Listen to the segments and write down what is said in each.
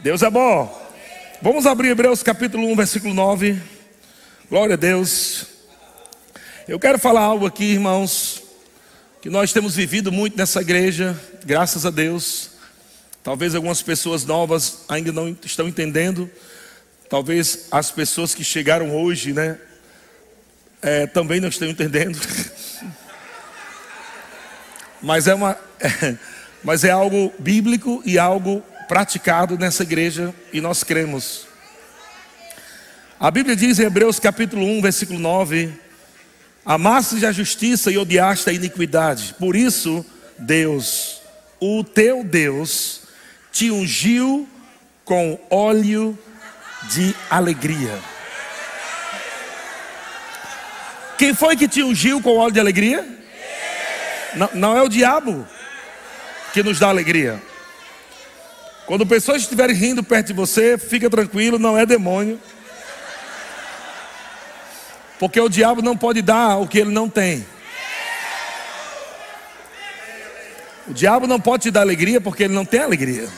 Deus é bom. Vamos abrir Hebreus capítulo 1, versículo 9. Glória a Deus. Eu quero falar algo aqui, irmãos, que nós temos vivido muito nessa igreja, graças a Deus. Talvez algumas pessoas novas ainda não estão entendendo. Talvez as pessoas que chegaram hoje, né, é, também não estão entendendo. mas é uma, é, mas é algo bíblico e algo praticado nessa igreja e nós cremos. A Bíblia diz em Hebreus capítulo 1, versículo 9: Amaste a justiça e odiaste a iniquidade, por isso Deus, o teu Deus, te ungiu com óleo de alegria. Quem foi que te ungiu com óleo de alegria? Não, não é o diabo que nos dá alegria. Quando pessoas estiverem rindo perto de você, fica tranquilo, não é demônio. Porque o diabo não pode dar o que ele não tem. O diabo não pode te dar alegria porque ele não tem alegria.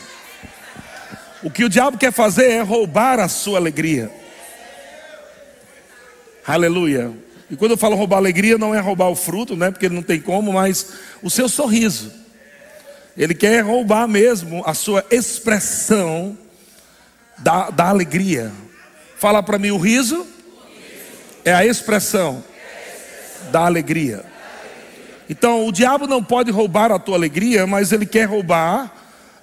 O que o diabo quer fazer é roubar a sua alegria. Aleluia. E quando eu falo roubar alegria, não é roubar o fruto, né? Porque ele não tem como, mas o seu sorriso. Ele quer roubar mesmo a sua expressão da, da alegria. Fala para mim, o riso é a expressão da alegria. Então, o diabo não pode roubar a tua alegria, mas ele quer roubar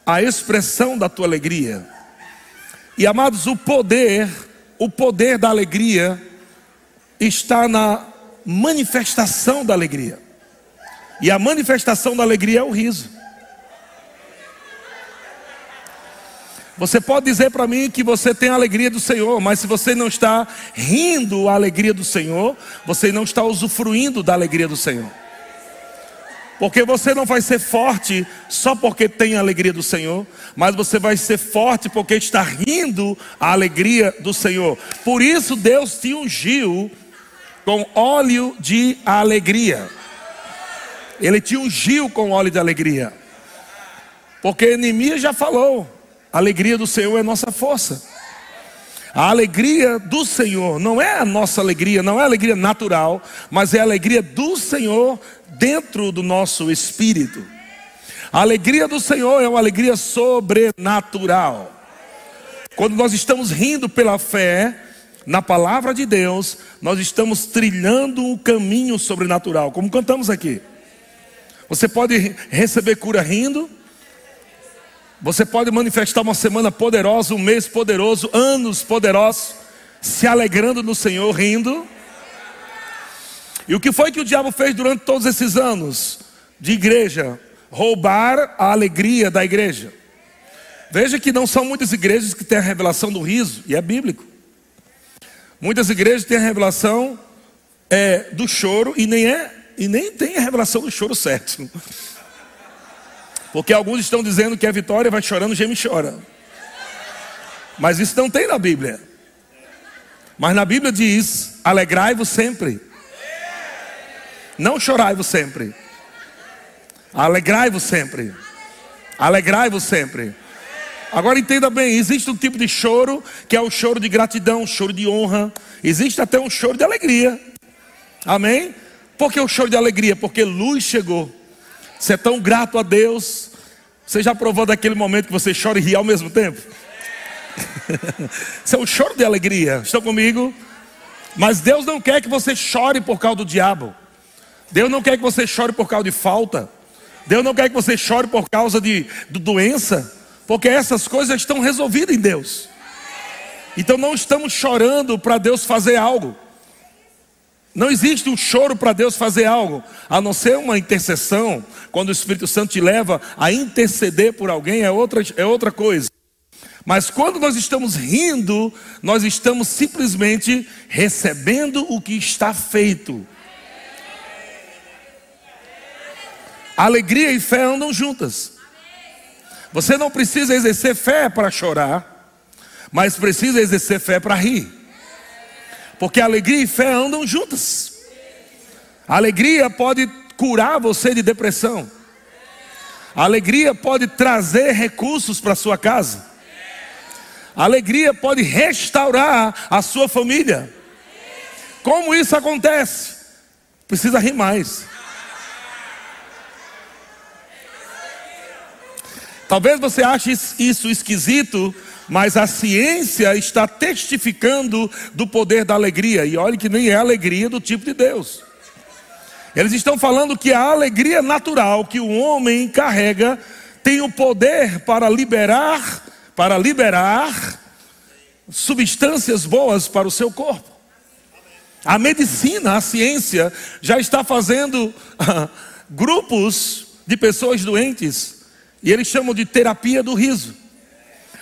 a expressão da tua alegria. E amados, o poder, o poder da alegria está na manifestação da alegria. E a manifestação da alegria é o riso. Você pode dizer para mim que você tem a alegria do Senhor, mas se você não está rindo a alegria do Senhor, você não está usufruindo da alegria do Senhor. Porque você não vai ser forte só porque tem a alegria do Senhor, mas você vai ser forte porque está rindo a alegria do Senhor. Por isso Deus te ungiu com óleo de alegria. Ele te ungiu com óleo de alegria. Porque Neemias já falou: a alegria do Senhor é nossa força. A alegria do Senhor não é a nossa alegria, não é alegria natural, mas é a alegria do Senhor dentro do nosso espírito. A alegria do Senhor é uma alegria sobrenatural. Quando nós estamos rindo pela fé na palavra de Deus, nós estamos trilhando um caminho sobrenatural, como cantamos aqui. Você pode receber cura rindo, você pode manifestar uma semana poderosa, um mês poderoso, anos poderosos, se alegrando no Senhor, rindo. E o que foi que o diabo fez durante todos esses anos de igreja? Roubar a alegria da igreja. Veja que não são muitas igrejas que têm a revelação do riso, e é bíblico. Muitas igrejas têm a revelação é, do choro e nem é e nem tem a revelação do choro certo. Porque alguns estão dizendo que a vitória vai chorando, geme e chora. Mas isso não tem na Bíblia. Mas na Bíblia diz: alegrai-vos sempre. Não chorai-vos sempre. Alegrai-vos sempre. Alegrai-vos sempre. Agora entenda bem, existe um tipo de choro que é o choro de gratidão, um choro de honra. Existe até um choro de alegria. Amém? Por que o choro de alegria? Porque luz chegou. Você é tão grato a Deus. Você já provou daquele momento que você chora e ri ao mesmo tempo? Isso é um choro de alegria. Estão comigo? Mas Deus não quer que você chore por causa do diabo. Deus não quer que você chore por causa de falta. Deus não quer que você chore por causa de, de doença. Porque essas coisas estão resolvidas em Deus. Então não estamos chorando para Deus fazer algo. Não existe um choro para Deus fazer algo, a não ser uma intercessão, quando o Espírito Santo te leva a interceder por alguém, é outra, é outra coisa. Mas quando nós estamos rindo, nós estamos simplesmente recebendo o que está feito. Alegria e fé andam juntas. Você não precisa exercer fé para chorar, mas precisa exercer fé para rir. Porque alegria e fé andam juntas. Alegria pode curar você de depressão. Alegria pode trazer recursos para sua casa. Alegria pode restaurar a sua família. Como isso acontece? Precisa rir mais. Talvez você ache isso esquisito, mas a ciência está testificando do poder da alegria. E olhe que nem é alegria do tipo de Deus. Eles estão falando que a alegria natural que o homem carrega tem o poder para liberar, para liberar substâncias boas para o seu corpo. A medicina, a ciência já está fazendo grupos de pessoas doentes e eles chamam de terapia do riso.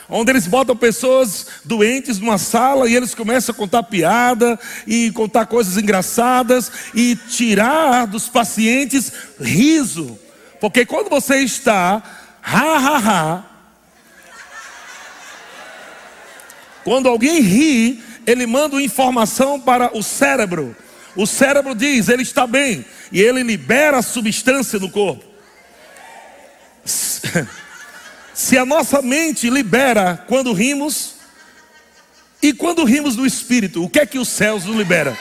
Onde eles botam pessoas doentes numa sala e eles começam a contar piada e contar coisas engraçadas e tirar dos pacientes riso. Porque quando você está ha ha ha, quando alguém ri, ele manda informação para o cérebro. O cérebro diz, ele está bem, e ele libera a substância no corpo. Se a nossa mente libera quando rimos, e quando rimos no espírito, o que é que os céus nos libera?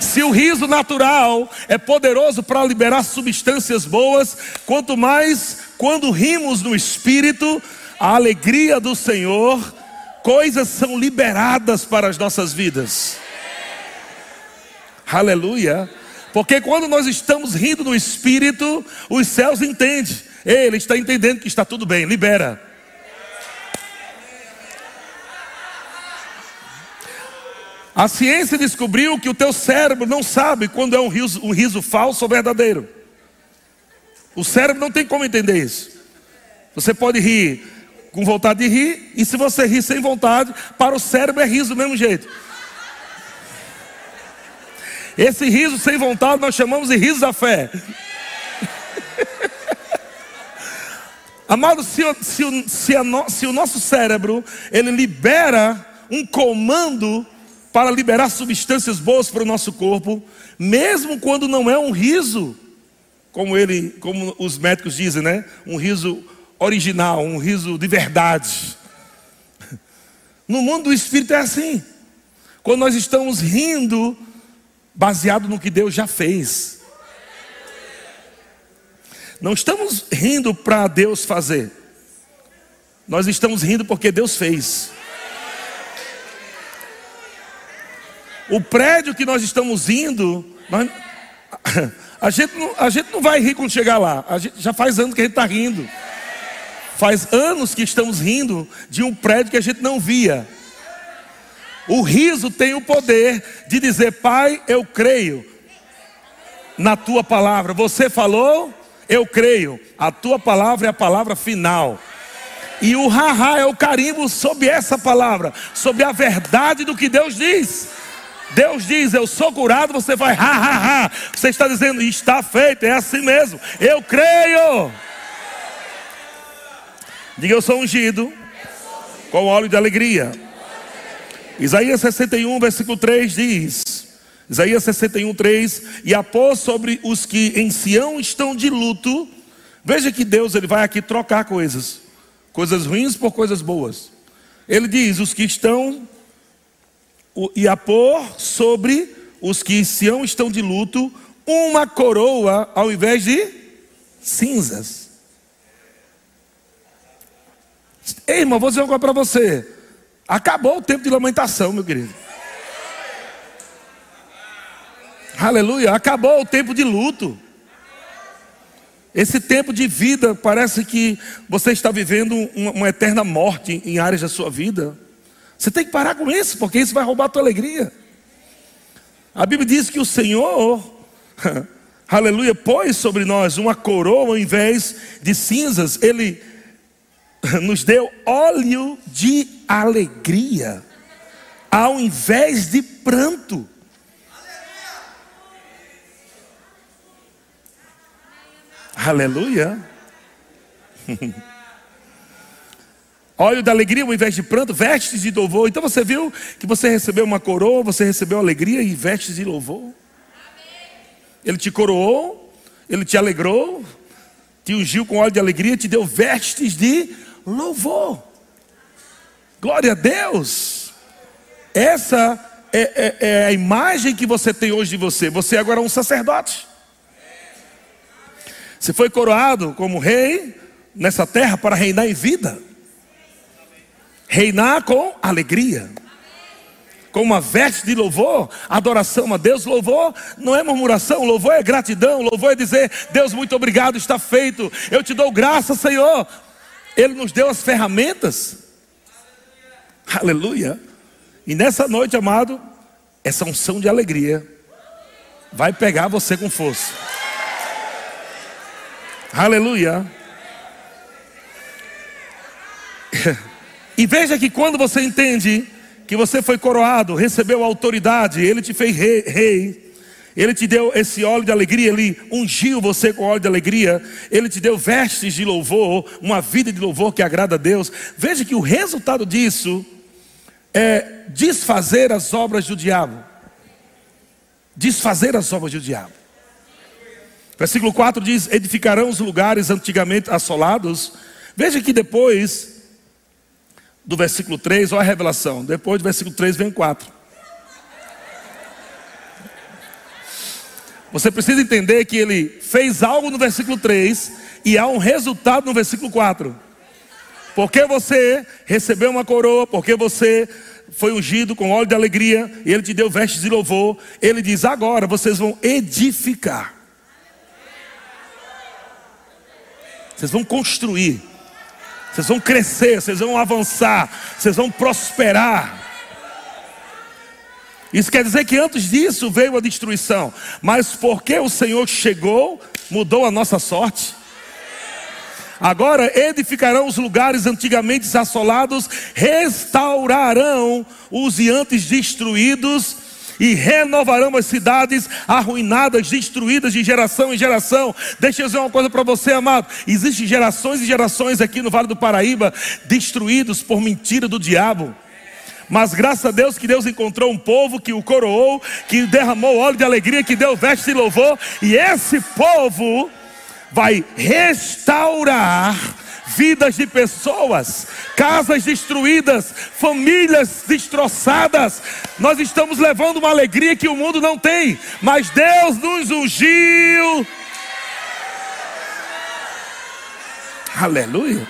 Se o riso natural é poderoso para liberar substâncias boas, quanto mais quando rimos no espírito, a alegria do Senhor, coisas são liberadas para as nossas vidas. Aleluia. Porque quando nós estamos rindo no espírito, os céus entendem. Ele está entendendo que está tudo bem, libera. A ciência descobriu que o teu cérebro não sabe quando é um riso, um riso falso ou verdadeiro. O cérebro não tem como entender isso. Você pode rir com vontade de rir, e se você rir sem vontade, para o cérebro é riso do mesmo jeito. Esse riso sem vontade nós chamamos de riso da fé. Amado, se, se, se, no, se o nosso cérebro ele libera um comando para liberar substâncias boas para o nosso corpo, mesmo quando não é um riso, como ele, como os médicos dizem, né? Um riso original, um riso de verdade. No mundo do espírito é assim. Quando nós estamos rindo baseado no que Deus já fez. Não estamos rindo para Deus fazer. Nós estamos rindo porque Deus fez. O prédio que nós estamos indo, nós, a, gente não, a gente não vai rir quando chegar lá. A gente, já faz anos que a gente está rindo. Faz anos que estamos rindo de um prédio que a gente não via. O riso tem o poder de dizer: Pai, eu creio na tua palavra. Você falou, eu creio. A tua palavra é a palavra final. E o haha é o carimbo sobre essa palavra, sobre a verdade do que Deus diz. Deus diz: Eu sou curado, você vai ha ha ha. Você está dizendo: Está feito, é assim mesmo. Eu creio. Diga: Eu sou ungido com óleo de alegria. Isaías 61, versículo 3 diz: Isaías 61, 3: E após sobre os que em Sião estão de luto, veja que Deus ele vai aqui trocar coisas, coisas ruins por coisas boas. Ele diz: Os que estão, e a pôr sobre os que em Sião estão de luto, uma coroa ao invés de cinzas. Ei, irmão, vou dizer uma coisa para você. Acabou o tempo de lamentação, meu querido. Aleluia, acabou o tempo de luto. Esse tempo de vida parece que você está vivendo uma, uma, eterna morte em áreas da sua vida. Você tem que parar com isso, porque isso vai roubar a tua alegria. A Bíblia diz que o Senhor, aleluia, pôs sobre nós uma coroa ao invés de cinzas. Ele nos deu óleo de alegria, ao invés de pranto. Aleluia. Óleo da alegria ao invés de pranto, vestes de louvor. Então você viu que você recebeu uma coroa, você recebeu alegria e vestes de louvor. Ele te coroou, ele te alegrou, te ungiu com óleo de alegria, te deu vestes de louvor. Glória a Deus. Essa é, é, é, a imagem que você tem hoje de você. Você agora é um sacerdote. Você foi coroado como rei nessa terra para reinar em vida. Reinar com alegria. Com uma veste de louvor, adoração a Deus. Louvor não é murmuração, louvor é gratidão. Louvor é dizer: Deus, muito obrigado, está feito. Eu te dou graça, Senhor. Ele nos deu as ferramentas. Aleluia. E nessa noite, amado, essa unção de alegria vai pegar você com força. Aleluia. E veja que quando você entende que você foi coroado, recebeu autoridade, ele te fez rei, rei, ele te deu esse óleo de alegria, ele ungiu você com óleo de alegria, ele te deu vestes de louvor, uma vida de louvor que agrada a Deus. Veja que o resultado disso é desfazer as obras do diabo. Desfazer as obras do diabo. Versículo 4 diz: Edificarão os lugares antigamente assolados. Veja que depois do versículo 3, olha a revelação. Depois do versículo 3 vem o 4. Você precisa entender que ele fez algo no versículo 3 e há um resultado no versículo 4. Porque você recebeu uma coroa, porque você foi ungido com óleo de alegria, e ele te deu vestes de louvor. Ele diz: agora vocês vão edificar. Vocês vão construir. Vocês vão crescer, vocês vão avançar, vocês vão prosperar. Isso quer dizer que antes disso veio a destruição, mas porque o Senhor chegou, mudou a nossa sorte. Agora edificarão os lugares antigamente assolados, restaurarão os antes destruídos e renovarão as cidades arruinadas, destruídas de geração em geração. Deixa eu dizer uma coisa para você, amado: existem gerações e gerações aqui no Vale do Paraíba destruídos por mentira do diabo. Mas graças a Deus que Deus encontrou um povo que o coroou, que derramou óleo de alegria, que deu veste de louvor, e esse povo vai restaurar vidas de pessoas, casas destruídas, famílias destroçadas. Nós estamos levando uma alegria que o mundo não tem, mas Deus nos ungiu. Aleluia.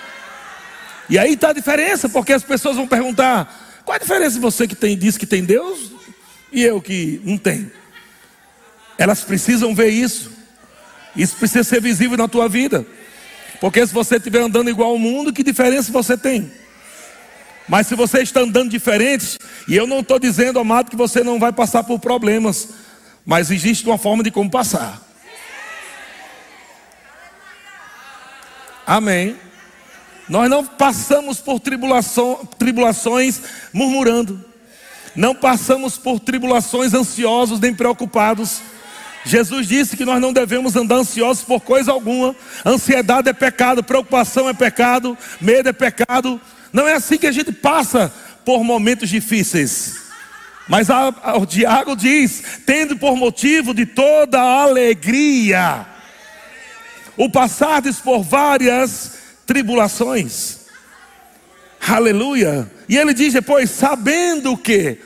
E aí está a diferença, porque as pessoas vão perguntar: qual a diferença você que tem, diz que tem Deus e eu que não tenho? Elas precisam ver isso. Isso precisa ser visível na tua vida. Porque se você estiver andando igual ao mundo, que diferença você tem? Mas se você está andando diferente, e eu não estou dizendo, amado, que você não vai passar por problemas, mas existe uma forma de como passar. Amém. Nós não passamos por tribulações murmurando, não passamos por tribulações ansiosos nem preocupados. Jesus disse que nós não devemos andar ansiosos por coisa alguma. Ansiedade é pecado, preocupação é pecado, medo é pecado. Não é assim que a gente passa por momentos difíceis. Mas a, a, o Diago diz: tendo por motivo de toda alegria, o passardes por várias tribulações. Aleluia. E ele diz depois: sabendo que,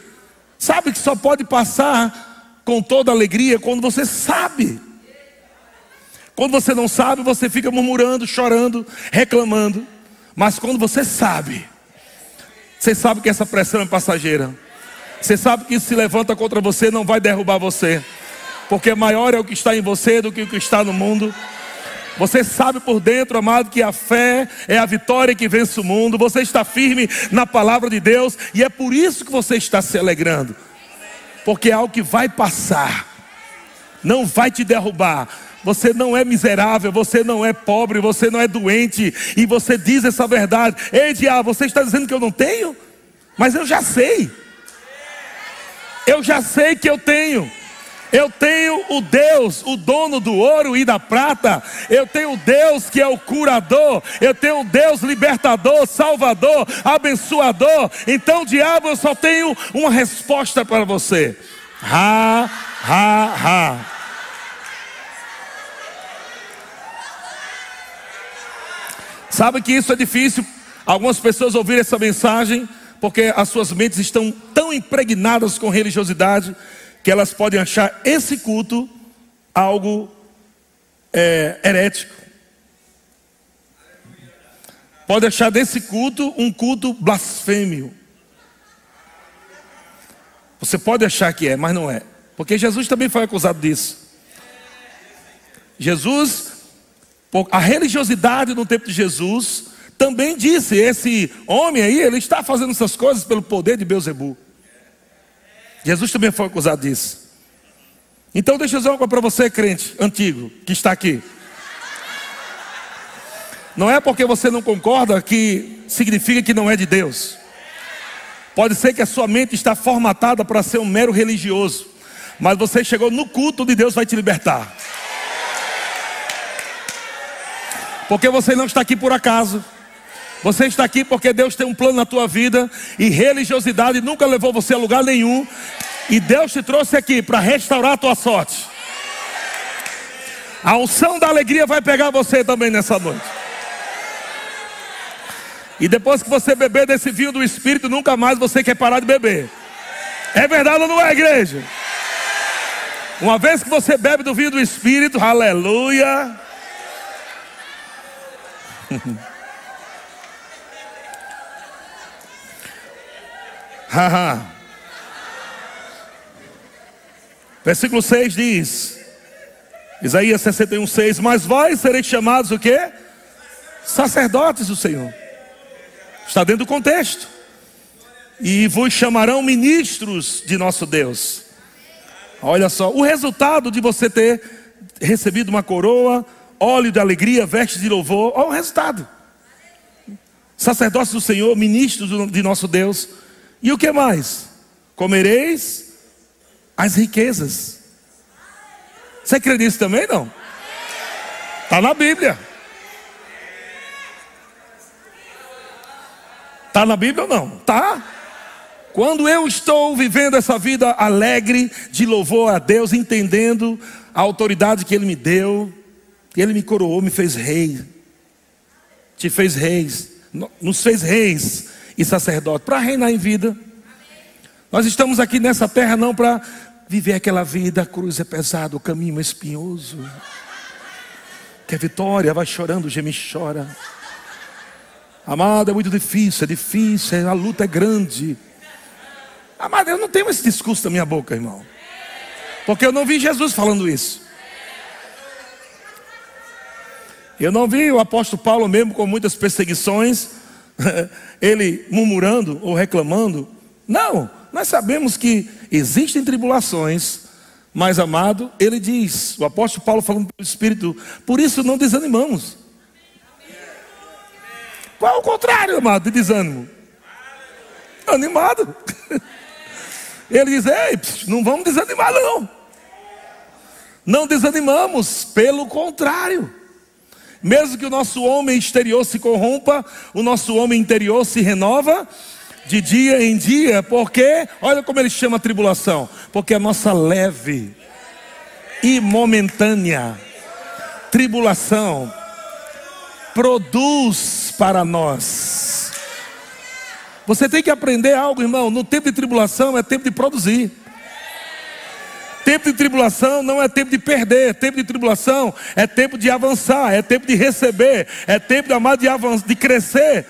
sabe que só pode passar com toda alegria quando você sabe. Quando você não sabe, você fica murmurando, chorando, reclamando. Mas quando você sabe, você sabe que essa pressão é passageira. Você sabe que se levanta contra você, não vai derrubar você. Porque maior é o que está em você do que o que está no mundo. Você sabe por dentro, amado, que a fé é a vitória que vence o mundo. Você está firme na palavra de Deus e é por isso que você está se alegrando porque é algo que vai passar, não vai te derrubar. Você não é miserável, você não é pobre, você não é doente, e você diz essa verdade. Ei, diabo, você está dizendo que eu não tenho? Mas eu já sei. Eu já sei que eu tenho. Eu tenho o Deus, o dono do ouro e da prata. Eu tenho o Deus que é o curador. Eu tenho o Deus libertador, salvador, abençoador. Então, diabo, eu só tenho uma resposta para você. Ha, ha, ha. Sabe que isso é difícil Algumas pessoas ouviram essa mensagem porque as suas mentes estão tão impregnadas com religiosidade que elas podem achar esse culto algo é, herético. Pode achar desse culto um culto blasfêmio. Você pode achar que é, mas não é. Porque Jesus também foi acusado disso. Jesus, a religiosidade no tempo de Jesus, também disse: esse homem aí, ele está fazendo essas coisas pelo poder de Beuzebu. Jesus também foi acusado disso. Então, deixa eu dizer coisa para você, crente antigo, que está aqui. Não é porque você não concorda que significa que não é de Deus. Pode ser que a sua mente está formatada para ser um mero religioso, mas você chegou no culto de Deus vai te libertar. Porque você não está aqui por acaso. Você está aqui porque Deus tem um plano na tua vida e religiosidade nunca levou você a lugar nenhum. E Deus te trouxe aqui para restaurar a tua sorte. A unção da alegria vai pegar você também nessa noite. E depois que você beber desse vinho do Espírito, nunca mais você quer parar de beber. É verdade ou não é, igreja? Uma vez que você bebe do vinho do Espírito, aleluia. Versículo 6 diz: Isaías 61, 6: Mas vós sereis chamados o quê? Sacerdotes do Senhor. Está dentro do contexto. E vos chamarão ministros de nosso Deus. Olha só, o resultado de você ter recebido uma coroa, óleo de alegria, veste de louvor, olha o resultado. Sacerdotes do Senhor, ministros de nosso Deus. E o que mais? Comereis as riquezas. Você crê nisso também não? Está na Bíblia. Está na Bíblia ou não? Tá. Quando eu estou vivendo essa vida alegre de louvor a Deus, entendendo a autoridade que Ele me deu, Ele me coroou, me fez rei, te fez reis, nos fez reis e sacerdote para reinar em vida. Nós estamos aqui nessa terra não para viver aquela vida, a cruz é pesada, o caminho é espinhoso. Que a vitória vai chorando, geme chora. Amado, é muito difícil, é difícil, a luta é grande. Amado, eu não tenho esse discurso na minha boca, irmão. Porque eu não vi Jesus falando isso. Eu não vi o apóstolo Paulo, mesmo com muitas perseguições, ele murmurando ou reclamando. Não, nós sabemos que existem tribulações, mas amado, ele diz, o apóstolo Paulo falando pelo Espírito, por isso não desanimamos. Qual é o contrário, amado, de desânimo? Animado. Ele diz: Ei, não vamos desanimar, não. Não desanimamos, pelo contrário. Mesmo que o nosso homem exterior se corrompa, o nosso homem interior se renova de dia em dia, porque, olha como ele chama a tribulação: porque a nossa leve e momentânea tribulação produz para nós. Você tem que aprender algo, irmão. No tempo de tribulação é tempo de produzir. Tempo de tribulação não é tempo de perder, tempo de tribulação é tempo de avançar, é tempo de receber, é tempo de amar de avançar, de crescer.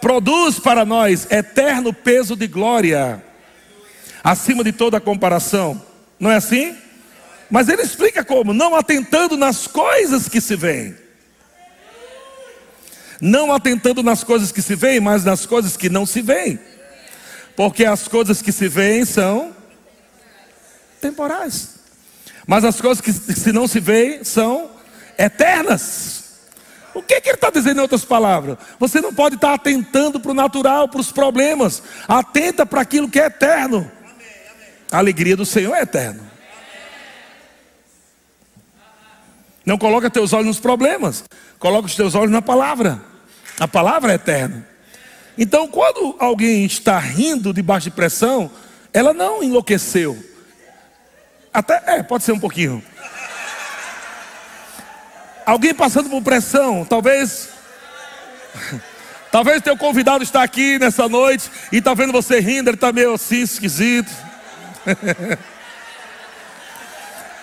Produz para nós eterno peso de glória, acima de toda comparação. Não é assim? Mas ele explica como: não atentando nas coisas que se veem. Não atentando nas coisas que se veem, mas nas coisas que não se veem. Porque as coisas que se veem são temporais. Mas as coisas que se não se veem são eternas. O que, que ele está dizendo em outras palavras? Você não pode estar atentando para o natural, para os problemas. Atenta para aquilo que é eterno. A alegria do Senhor é eterna. Não coloca teus olhos nos problemas, coloca os teus olhos na palavra. A palavra é eterna. Então, quando alguém está rindo debaixo de pressão, ela não enlouqueceu. Até, é, pode ser um pouquinho. Alguém passando por pressão, talvez. Talvez teu convidado está aqui nessa noite e está vendo você rindo, ele está meio assim, esquisito.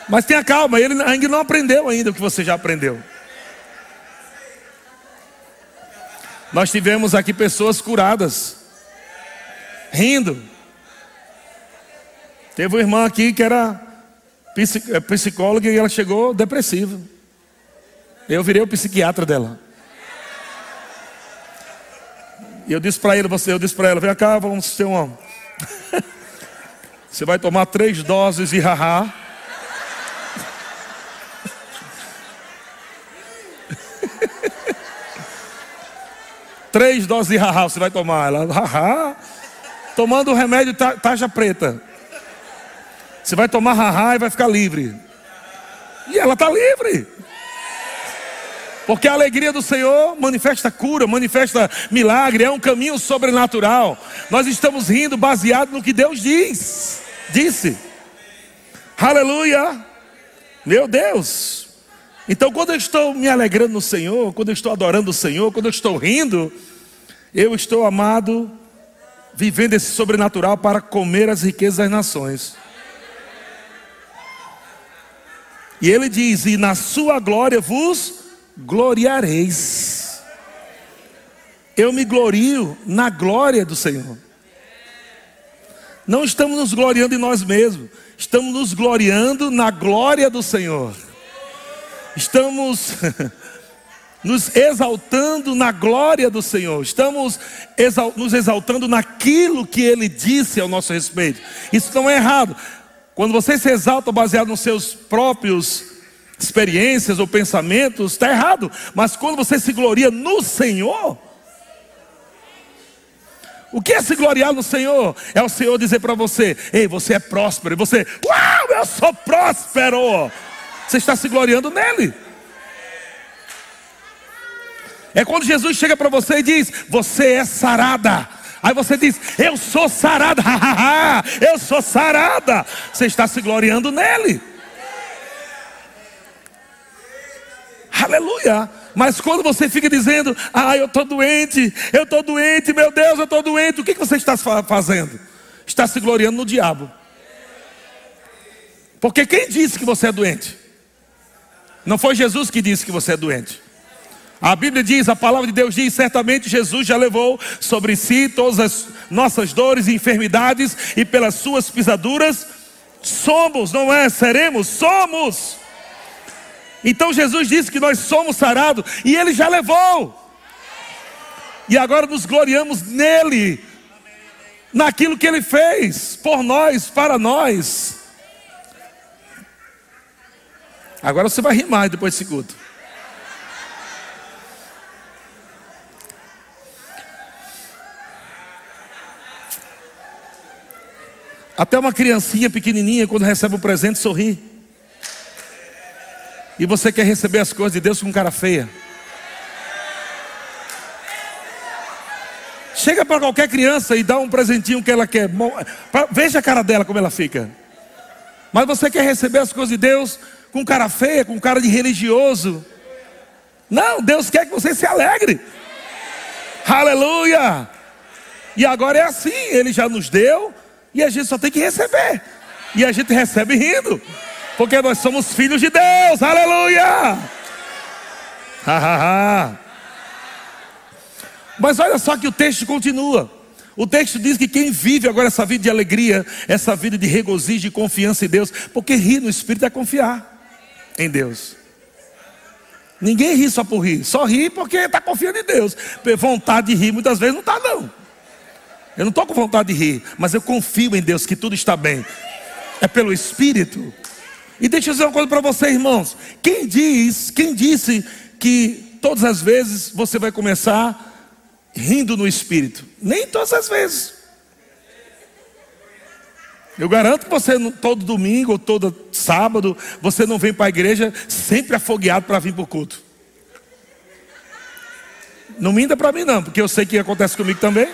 Mas tenha calma, ele ainda não aprendeu ainda o que você já aprendeu. Nós tivemos aqui pessoas curadas, rindo. Teve uma irmã aqui que era é, psicóloga e ela chegou depressiva. Eu virei o psiquiatra dela. E eu disse para ele, você, eu disse para ela, vem cá, vamos ter uma. você vai tomar três doses de haha. três doses de haha você vai tomar. Ela, haha. Tomando o remédio taxa preta. Você vai tomar haha e vai ficar livre. E ela está livre. Porque a alegria do Senhor manifesta cura, manifesta milagre, é um caminho sobrenatural. Nós estamos rindo baseado no que Deus diz. Disse. Aleluia. Meu Deus. Então, quando eu estou me alegrando no Senhor, quando eu estou adorando o Senhor, quando eu estou rindo, eu estou amado, vivendo esse sobrenatural para comer as riquezas das nações. E ele diz: E na sua glória vos gloriareis. Eu me glorio na glória do Senhor. Não estamos nos gloriando em nós mesmos, estamos nos gloriando na glória do Senhor. Estamos nos exaltando na glória do Senhor, estamos nos exaltando naquilo que Ele disse ao nosso respeito. Isso não é errado. Quando você se exalta baseado nos seus próprios experiências ou pensamentos, está errado. Mas quando você se gloria no Senhor, o que é se gloriar no Senhor? É o Senhor dizer para você: Ei, você é próspero. E você, uau, eu sou próspero. Você está se gloriando nele. É quando Jesus chega para você e diz: Você é sarada. Aí você diz: Eu sou sarada, eu sou sarada. Você está se gloriando nele. Aleluia. Mas quando você fica dizendo: Ah, eu estou doente, eu estou doente, meu Deus, eu estou doente, o que, que você está fazendo? Está se gloriando no diabo. Porque quem disse que você é doente? Não foi Jesus que disse que você é doente. A Bíblia diz, a palavra de Deus diz, certamente Jesus já levou sobre si todas as nossas dores e enfermidades, e pelas suas pisaduras somos, não é? Seremos, somos. Então Jesus disse que nós somos sarados, e Ele já levou. E agora nos gloriamos nele, naquilo que Ele fez por nós, para nós. Agora você vai rimar depois desse culto. Até uma criancinha pequenininha, quando recebe um presente, sorri. E você quer receber as coisas de Deus com cara feia. Chega para qualquer criança e dá um presentinho que ela quer. Veja a cara dela como ela fica. Mas você quer receber as coisas de Deus com cara feia, com cara de religioso. Não, Deus quer que você se alegre. Aleluia! E agora é assim, Ele já nos deu, e a gente só tem que receber. E a gente recebe rindo. Porque nós somos filhos de Deus. Aleluia! Mas olha só que o texto continua. O texto diz que quem vive agora essa vida de alegria, essa vida de regozijo e confiança em Deus, porque rir no Espírito é confiar em Deus. Ninguém ri só por rir, só ri porque está confiando em Deus. Vontade de rir muitas vezes não está, não. Eu não estou com vontade de rir, mas eu confio em Deus que tudo está bem. É pelo Espírito. E deixa eu dizer uma coisa para você, irmãos. Quem diz, quem disse que todas as vezes você vai começar rindo no Espírito? Nem todas as vezes. Eu garanto que você todo domingo ou todo sábado você não vem para a igreja sempre afogueado para vir para o culto. Não minta para mim não, porque eu sei que acontece comigo também.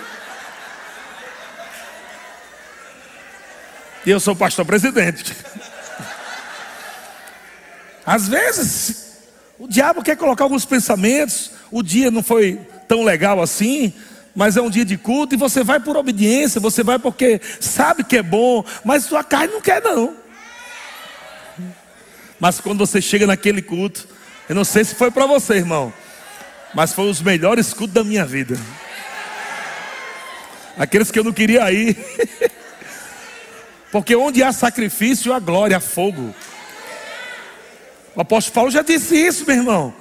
E eu sou pastor presidente. Às vezes, O diabo quer colocar alguns pensamentos. O dia não foi tão legal assim, mas é um dia de culto e você vai por obediência, você vai porque sabe que é bom, mas sua carne não quer não. Mas quando você chega naquele culto, eu não sei se foi para você, irmão, mas foi os melhores cultos da minha vida. Aqueles que eu não queria ir. Porque onde há sacrifício, há glória, há fogo. O apóstolo Paulo já disse isso, meu irmão.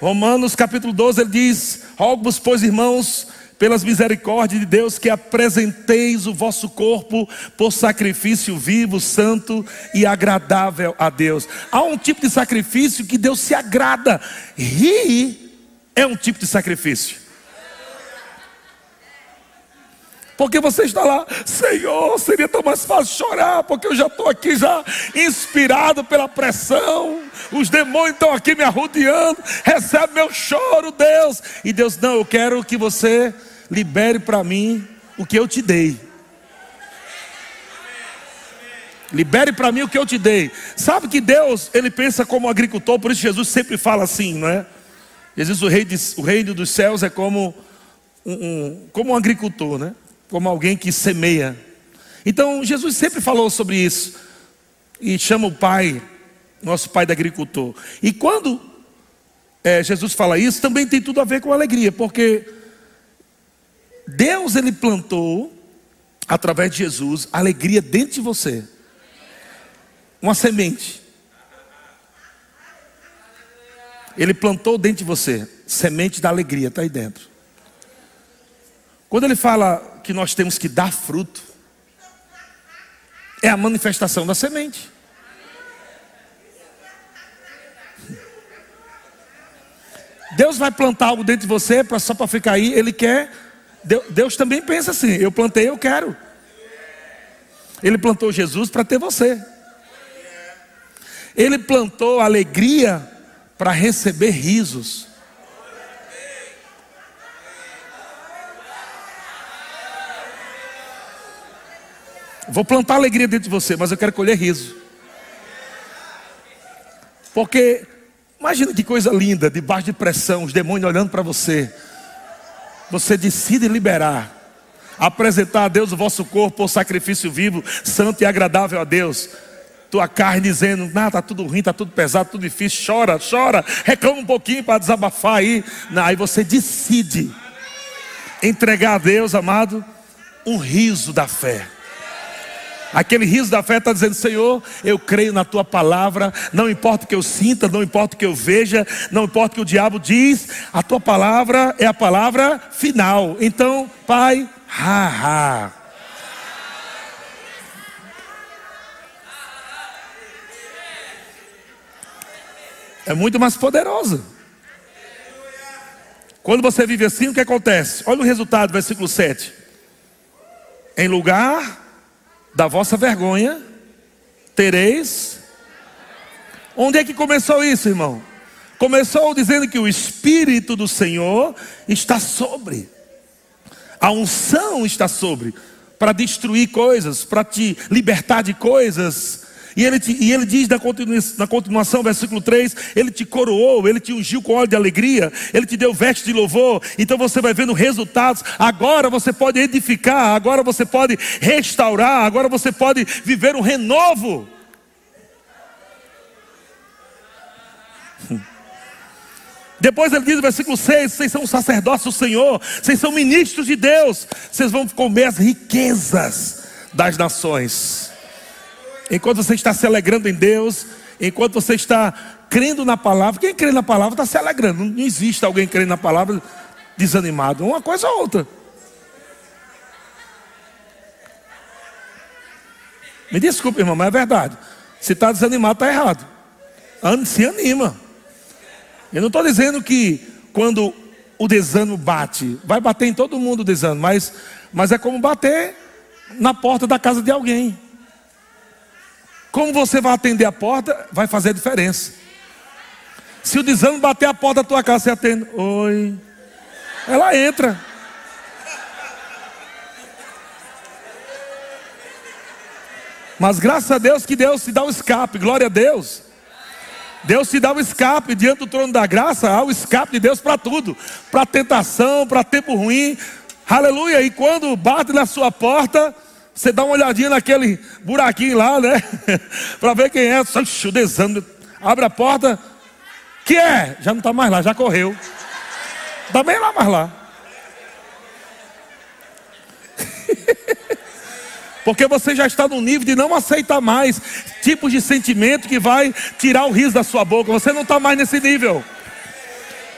Romanos capítulo 12, ele diz: Rogo-vos, pois, irmãos, pelas misericórdias de Deus, que apresenteis o vosso corpo por sacrifício vivo, santo e agradável a Deus. Há um tipo de sacrifício que Deus se agrada. Rir é um tipo de sacrifício. Porque você está lá, Senhor, seria tão mais fácil chorar, porque eu já estou aqui já inspirado pela pressão. Os demônios estão aqui me arrodeando. Recebe meu choro, Deus. E Deus, não, eu quero que você libere para mim o que eu te dei. Libere para mim o que eu te dei. Sabe que Deus, ele pensa como agricultor, por isso Jesus sempre fala assim, não é? Jesus, o, rei de, o reino dos céus é como um, um, como um agricultor, né? Como alguém que semeia. Então, Jesus sempre falou sobre isso. E chama o Pai, nosso Pai de agricultor. E quando é, Jesus fala isso, também tem tudo a ver com alegria, porque Deus ele plantou através de Jesus alegria dentro de você. Uma semente. Ele plantou dentro de você semente da alegria, está aí dentro. Quando ele fala que nós temos que dar fruto, é a manifestação da semente. Deus vai plantar algo dentro de você só para ficar aí, Ele quer Deus também pensa assim: eu plantei, eu quero. Ele plantou Jesus para ter você. Ele plantou alegria para receber risos. Vou plantar alegria dentro de você, mas eu quero colher riso. Porque imagina que coisa linda, debaixo de pressão, os demônios olhando para você você decide liberar, apresentar a Deus o vosso corpo por sacrifício vivo, santo e agradável a Deus. Tua carne dizendo, não, tá tudo ruim, tá tudo pesado, tudo difícil, chora, chora, reclama um pouquinho para desabafar aí. Não, aí você decide entregar a Deus, amado, um riso da fé. Aquele riso da fé está dizendo: Senhor, eu creio na tua palavra, não importa o que eu sinta, não importa o que eu veja, não importa o que o diabo diz, a tua palavra é a palavra final. Então, Pai, ha, ha. É muito mais poderosa. Quando você vive assim, o que acontece? Olha o resultado, versículo 7. Em lugar da vossa vergonha tereis. Onde é que começou isso, irmão? Começou dizendo que o Espírito do Senhor está sobre, a unção está sobre, para destruir coisas, para te libertar de coisas, e ele, te, e ele diz na, continu, na continuação, versículo 3: Ele te coroou, ele te ungiu com óleo de alegria, ele te deu veste de louvor. Então você vai vendo resultados. Agora você pode edificar, agora você pode restaurar, agora você pode viver um renovo. Depois ele diz no versículo 6: Vocês são sacerdotes do Senhor, vocês são ministros de Deus, vocês vão comer as riquezas das nações enquanto você está se alegrando em Deus, enquanto você está crendo na palavra, quem crê na palavra está se alegrando. Não existe alguém crendo na palavra desanimado. Uma coisa ou outra. Me desculpe, irmão, mas é verdade. Se está desanimado, está errado. Se anima. Eu não estou dizendo que quando o desânimo bate, vai bater em todo mundo o desânimo, mas, mas é como bater na porta da casa de alguém. Como você vai atender a porta, vai fazer diferença. Se o desânimo bater a porta da tua casa, você atende. Oi. Ela entra. Mas graças a Deus que Deus te dá o um escape. Glória a Deus. Deus te dá o escape diante do trono da graça, há o escape de Deus para tudo, para tentação, para tempo ruim. Aleluia! E quando bate na sua porta, você dá uma olhadinha naquele buraquinho lá, né? para ver quem é. Oxi, o desânimo. Abre a porta. Que é? Já não está mais lá, já correu. Está bem lá mais lá. Porque você já está no nível de não aceitar mais tipos de sentimento que vai tirar o riso da sua boca. Você não está mais nesse nível.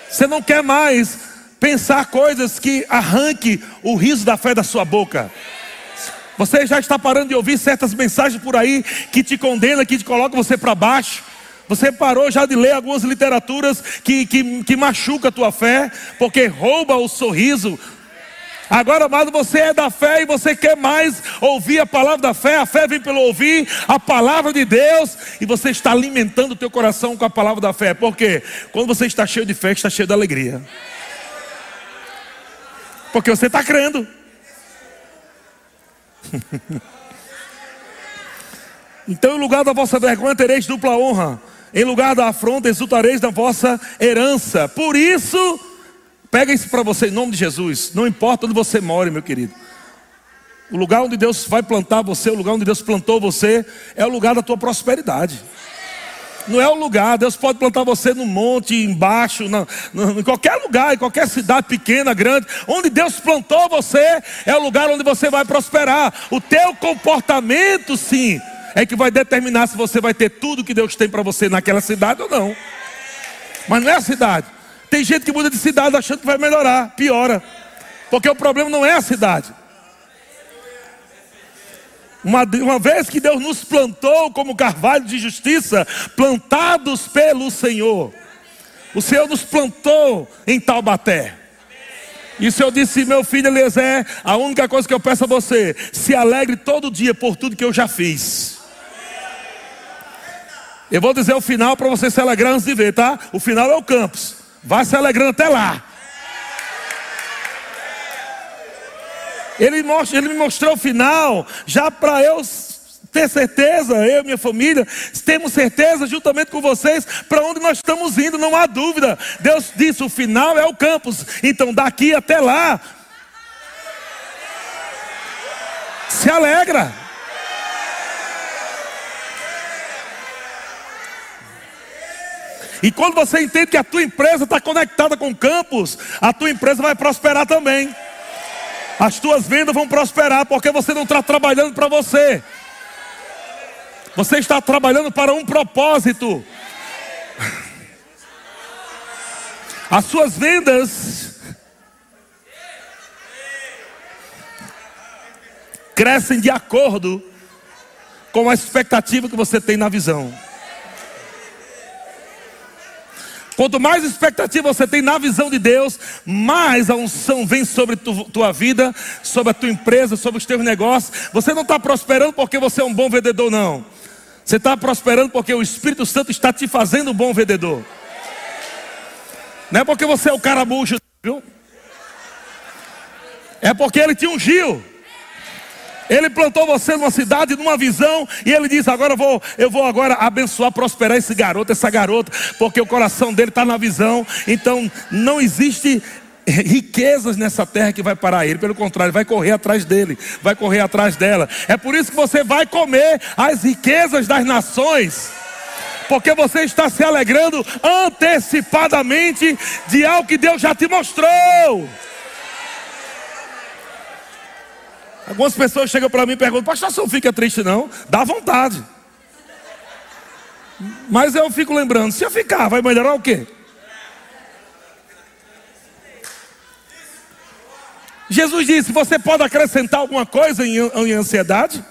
Você não quer mais pensar coisas que arranque o riso da fé da sua boca. Você já está parando de ouvir certas mensagens por aí que te condena, que te coloca você para baixo. Você parou já de ler algumas literaturas que, que, que machuca a tua fé, porque rouba o sorriso, Agora, amado, você é da fé e você quer mais ouvir a palavra da fé. A fé vem pelo ouvir a palavra de Deus e você está alimentando o teu coração com a palavra da fé. Por quê? Quando você está cheio de fé, está cheio de alegria. Porque você está crendo. então, em lugar da vossa vergonha, tereis dupla honra. Em lugar da afronta, exultareis da vossa herança. Por isso Pega isso para você em nome de Jesus. Não importa onde você mora, meu querido. O lugar onde Deus vai plantar você, o lugar onde Deus plantou você, é o lugar da tua prosperidade. Não é o lugar, Deus pode plantar você no monte, embaixo, na, na, em qualquer lugar, em qualquer cidade pequena, grande. Onde Deus plantou você, é o lugar onde você vai prosperar. O teu comportamento, sim, é que vai determinar se você vai ter tudo que Deus tem para você naquela cidade ou não. Mas não é a cidade. Tem gente que muda de cidade achando que vai melhorar, piora. Porque o problema não é a cidade. Uma, uma vez que Deus nos plantou como carvalho de justiça, plantados pelo Senhor, o Senhor nos plantou em Taubaté. E o Senhor disse: Meu filho Eliezer, a única coisa que eu peço a você, se alegre todo dia por tudo que eu já fiz. Eu vou dizer o final para você se alegrar antes de ver, tá? O final é o campus. Vá se alegrando até lá. Ele, mostra, ele me mostrou o final, já para eu ter certeza, eu e minha família, temos certeza juntamente com vocês para onde nós estamos indo, não há dúvida. Deus disse: o final é o campus, então daqui até lá, se alegra. E quando você entende que a tua empresa está conectada com campos, a tua empresa vai prosperar também. As tuas vendas vão prosperar porque você não está trabalhando para você. Você está trabalhando para um propósito. As suas vendas crescem de acordo com a expectativa que você tem na visão. Quanto mais expectativa você tem na visão de Deus, mais a unção vem sobre tu, tua vida, sobre a tua empresa, sobre os teus negócios. Você não está prosperando porque você é um bom vendedor, não. Você está prosperando porque o Espírito Santo está te fazendo um bom vendedor. Não é porque você é o caramujo, viu? É porque ele te ungiu. Ele plantou você numa cidade, numa visão, e ele diz: agora eu vou, eu vou agora abençoar, prosperar esse garoto, essa garota, porque o coração dele está na visão. Então não existe riquezas nessa terra que vai parar ele, pelo contrário, vai correr atrás dele, vai correr atrás dela. É por isso que você vai comer as riquezas das nações. Porque você está se alegrando antecipadamente de algo que Deus já te mostrou. Algumas pessoas chegam para mim e perguntam: Pastor, você não fica triste, não? Dá vontade. Mas eu fico lembrando: se eu ficar, vai melhorar o quê? Jesus disse: Você pode acrescentar alguma coisa em, ansiedade?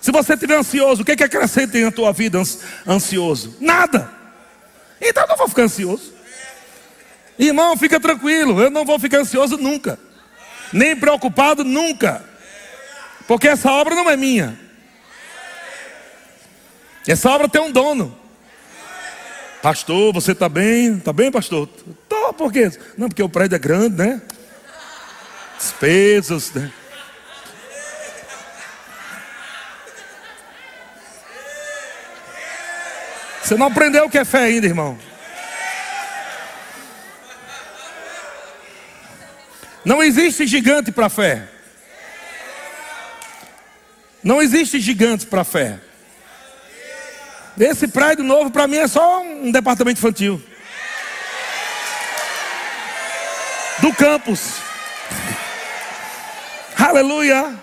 Se você estiver ansioso, o que, que acrescenta em tua vida ansioso? Nada. Então eu não vou ficar ansioso. Irmão, fica tranquilo, eu não vou ficar ansioso nunca. Nem preocupado nunca. Porque essa obra não é minha. Essa obra tem um dono. Pastor, você está bem? Está bem, pastor? Estou, por quê? Não, porque o prédio é grande, né? Despesas, né? Você não aprendeu o que é fé ainda, irmão. Não existe gigante para fé. Não existe gigantes para fé. Esse prédio novo para mim é só um departamento infantil. Do campus. Aleluia.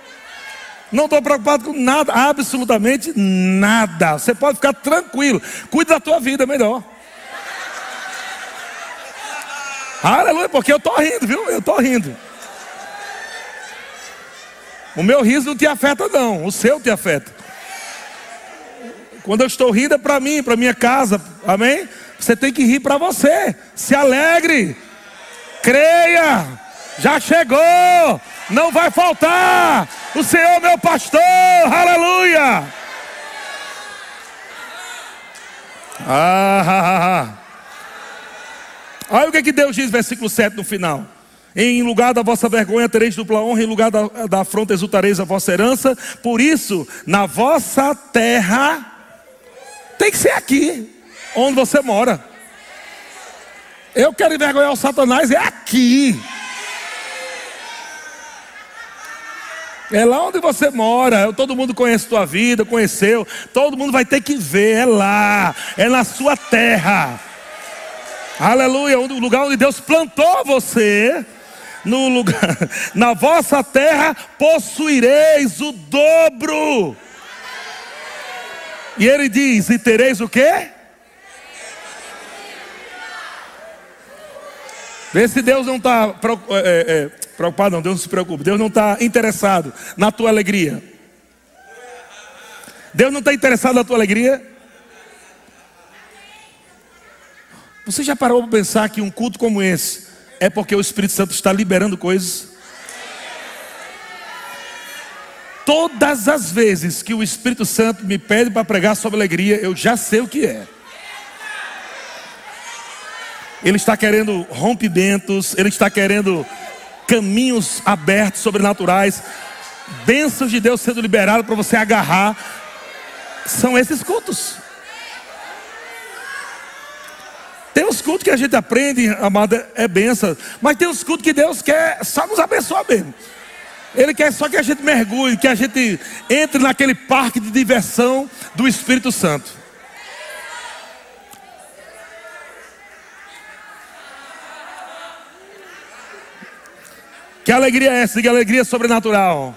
Não estou preocupado com nada, absolutamente nada. Você pode ficar tranquilo. Cuide da tua vida melhor. Aleluia, porque eu estou rindo, viu? Eu estou rindo. O meu riso não te afeta, não. O seu te afeta. Quando eu estou rindo é para mim, para minha casa. Amém? Você tem que rir para você. Se alegre. Creia. Já chegou. Não vai faltar. O Senhor meu pastor. Aleluia. Ah, ah, ah, ah. Olha o que, que Deus diz, versículo 7 no final. Em lugar da vossa vergonha tereis dupla honra, em lugar da, da afronta exultareis a vossa herança. Por isso, na vossa terra, tem que ser aqui, onde você mora. Eu quero envergonhar o Satanás, é aqui. É lá onde você mora, todo mundo conhece tua vida, conheceu, todo mundo vai ter que ver, é lá, é na sua terra. Aleluia, o lugar onde Deus plantou você no lugar, na vossa terra possuireis o dobro. E ele diz: E tereis o quê? Vê se Deus não está é, é, é, preocupado, não, Deus não se preocupa. Deus não está interessado na tua alegria. Deus não está interessado na tua alegria. Você já parou para pensar que um culto como esse é porque o Espírito Santo está liberando coisas. Todas as vezes que o Espírito Santo me pede para pregar sobre alegria, eu já sei o que é. Ele está querendo rompimentos, ele está querendo caminhos abertos, sobrenaturais, bênçãos de Deus sendo liberadas para você agarrar. São esses cultos. Tem os cultos que a gente aprende, amada, é benção. Mas tem os cultos que Deus quer só nos abençoar mesmo. Ele quer só que a gente mergulhe, que a gente entre naquele parque de diversão do Espírito Santo. Que alegria é essa? Que alegria sobrenatural.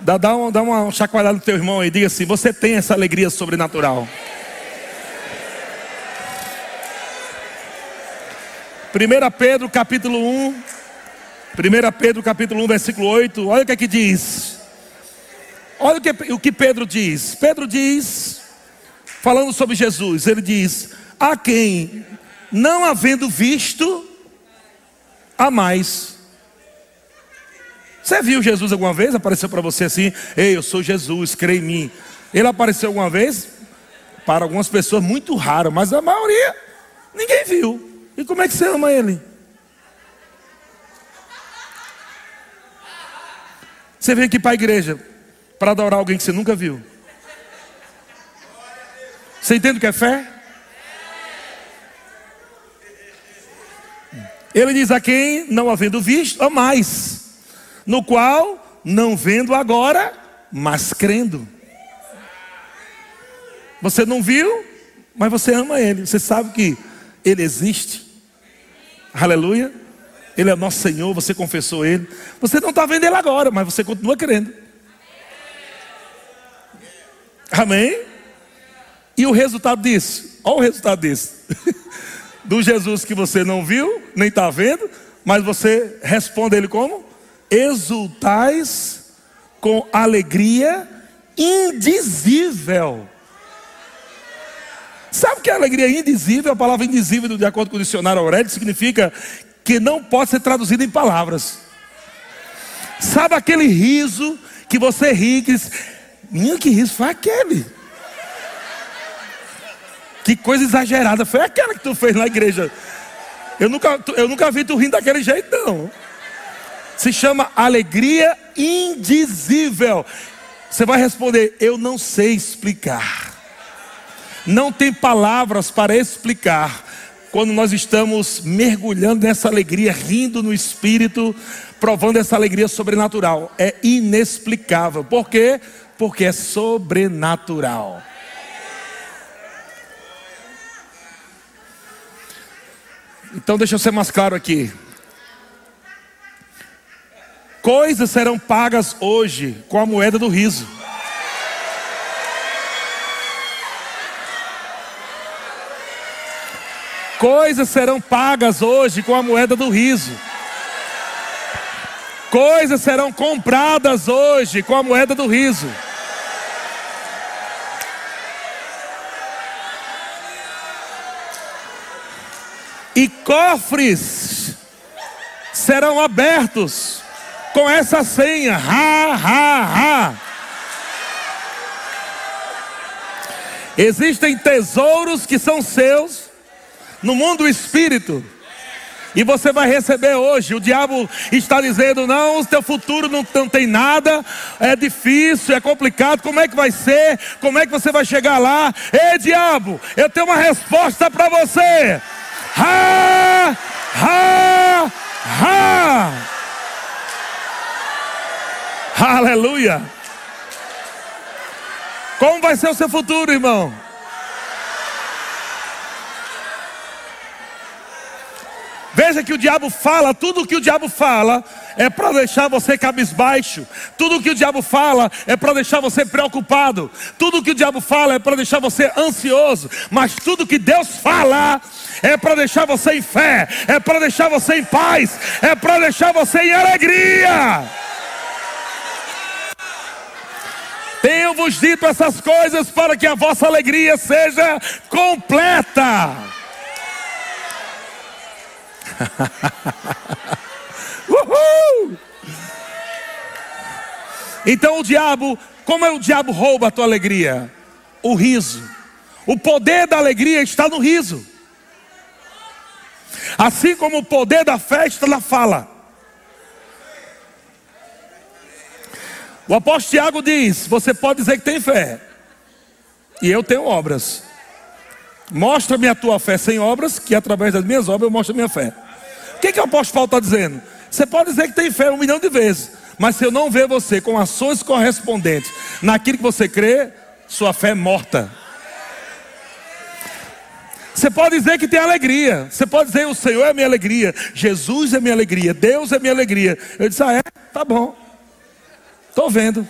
Dá, dá, uma, dá uma chacoalhada no teu irmão e diga assim: Você tem essa alegria sobrenatural. 1 Pedro capítulo 1. 1 Pedro capítulo 1, versículo 8. Olha o que é que diz. Olha o que, o que Pedro diz. Pedro diz, falando sobre Jesus, ele diz: A quem, não havendo visto, a mais. Você viu Jesus alguma vez? Apareceu para você assim: Ei, eu sou Jesus, crê em mim. Ele apareceu alguma vez? Para algumas pessoas, muito raro, mas a maioria, ninguém viu. E como é que você ama ele? Você vem aqui para a igreja para adorar alguém que você nunca viu. Você entende o que é fé? Ele diz a quem, não havendo visto, a mais, no qual, não vendo agora, mas crendo. Você não viu, mas você ama Ele. Você sabe que Ele existe. Aleluia. Ele é nosso Senhor, você confessou Ele. Você não está vendo Ele agora, mas você continua crendo. Amém? E o resultado disso? Olha o resultado disso. Do Jesus que você não viu, nem está vendo, mas você responde Ele como? Exultais com alegria indizível Sabe o que é alegria indizível? A palavra indizível, de acordo com o dicionário Aurélio, significa que não pode ser traduzida em palavras. Sabe aquele riso que você ri, que diz, minha, que riso foi aquele? Que coisa exagerada foi aquela que tu fez na igreja. Eu nunca, eu nunca vi tu rindo daquele jeito, não. Se chama alegria indizível. Você vai responder, eu não sei explicar. Não tem palavras para explicar quando nós estamos mergulhando nessa alegria, rindo no espírito, provando essa alegria sobrenatural. É inexplicável. Por quê? Porque é sobrenatural. Então deixa eu ser mais claro aqui. Coisas serão pagas hoje com a moeda do riso. Coisas serão pagas hoje com a moeda do riso. Coisas serão compradas hoje com a moeda do riso. E cofres serão abertos com essa senha. Ha, ha, ha. Existem tesouros que são seus no mundo espírito. E você vai receber hoje. O diabo está dizendo: não, o teu futuro não, não tem nada, é difícil, é complicado. Como é que vai ser? Como é que você vai chegar lá? Ei, diabo, eu tenho uma resposta para você. Ha! Ha! Ha! Aleluia! Como vai ser o seu futuro, irmão? Veja que o diabo fala, tudo que o diabo fala é para deixar você cabisbaixo. Tudo que o diabo fala é para deixar você preocupado. Tudo que o diabo fala é para deixar você ansioso. Mas tudo que Deus fala é para deixar você em fé, é para deixar você em paz, é para deixar você em alegria. Tenho-vos dito essas coisas para que a vossa alegria seja completa. Uhul! Então o diabo, como é o diabo rouba a tua alegria? O riso. O poder da alegria está no riso. Assim como o poder da fé está na fala. O apóstolo Tiago diz: Você pode dizer que tem fé, e eu tenho obras. Mostra-me a tua fé sem obras, que através das minhas obras eu mostro a minha fé. Que, que o apóstolo Paulo está dizendo? Você pode dizer que tem fé um milhão de vezes, mas se eu não ver você com ações correspondentes naquilo que você crê, sua fé é morta. Você pode dizer que tem alegria. Você pode dizer: O Senhor é minha alegria. Jesus é minha alegria. Deus é minha alegria. Eu disse: Ah, é? Tá bom. Estou vendo.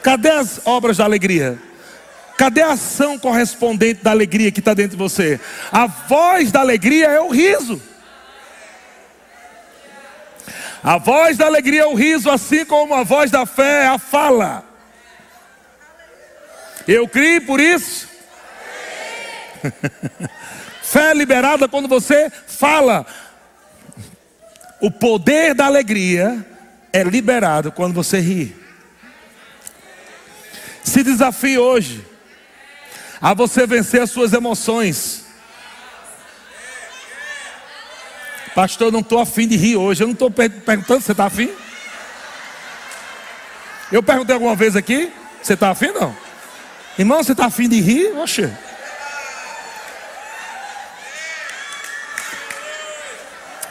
Cadê as obras da alegria? Cadê a ação correspondente da alegria que está dentro de você? A voz da alegria é o riso. A voz da alegria é o riso, assim como a voz da fé é a fala. Eu criei por isso. fé liberada quando você fala. O poder da alegria é liberado quando você ri. Se desafie hoje a você vencer as suas emoções. Pastor, eu não estou afim de rir hoje. Eu não estou perguntando se você está afim. Eu perguntei alguma vez aqui, você está afim não? Irmão, você está afim de rir? Oxe.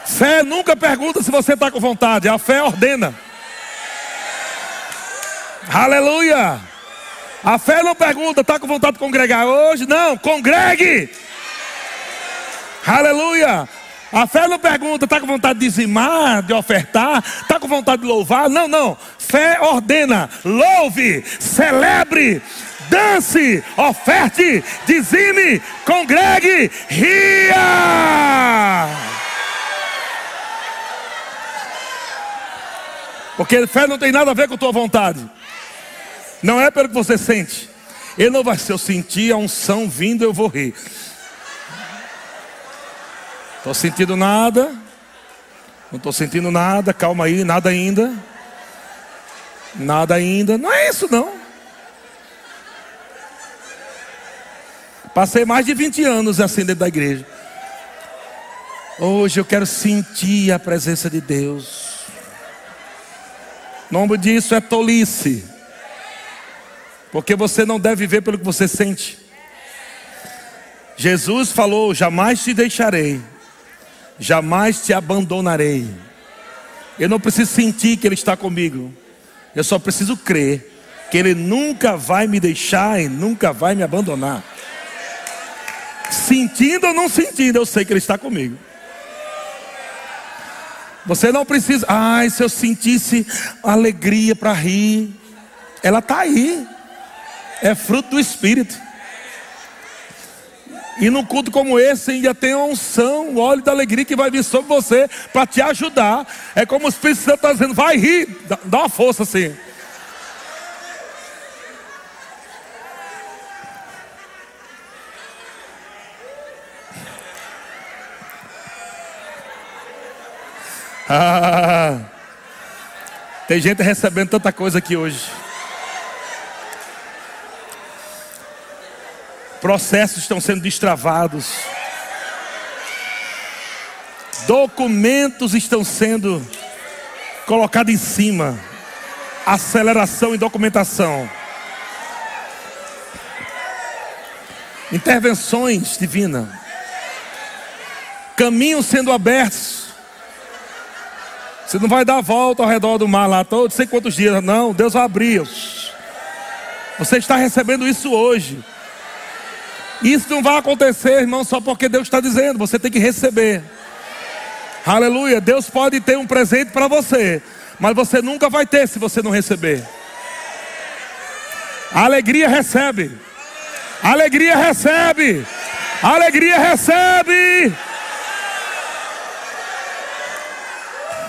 Fé nunca pergunta se você está com vontade, a fé ordena. Aleluia. A fé não pergunta, está com vontade de congregar hoje? Não, congregue. Aleluia. A fé não pergunta, está com vontade de dizimar, de ofertar, está com vontade de louvar? Não, não. Fé ordena, louve, celebre, dance, oferte, dizime, congregue, ria. Porque fé não tem nada a ver com tua vontade. Não é pelo que você sente. Ele não vai ser eu sentir a unção vindo, eu vou rir. Estou sentindo nada. Não estou sentindo nada. Calma aí, nada ainda. Nada ainda. Não é isso não. Passei mais de 20 anos assim dentro da igreja. Hoje eu quero sentir a presença de Deus. O nome disso é tolice. Porque você não deve viver pelo que você sente. Jesus falou: Jamais te deixarei, jamais te abandonarei. Eu não preciso sentir que Ele está comigo, eu só preciso crer que Ele nunca vai me deixar e nunca vai me abandonar. Sentindo ou não sentindo, eu sei que Ele está comigo. Você não precisa, ai, se eu sentisse alegria para rir, ela está aí, é fruto do Espírito. E num culto como esse ainda tem a unção, o óleo da alegria que vai vir sobre você para te ajudar. É como o Espírito Santo está dizendo, vai rir, dá uma força assim. Ah, tem gente recebendo tanta coisa aqui hoje. Processos estão sendo destravados. Documentos estão sendo colocados em cima. Aceleração e documentação. Intervenções divinas. Caminhos sendo abertos. Você não vai dar a volta ao redor do mar lá todo, sei quantos dias. Não, Deus vai abrir. Você está recebendo isso hoje. Isso não vai acontecer, irmão, só porque Deus está dizendo. Você tem que receber. Aleluia. Deus pode ter um presente para você, mas você nunca vai ter se você não receber. A alegria recebe. A alegria recebe. A alegria recebe.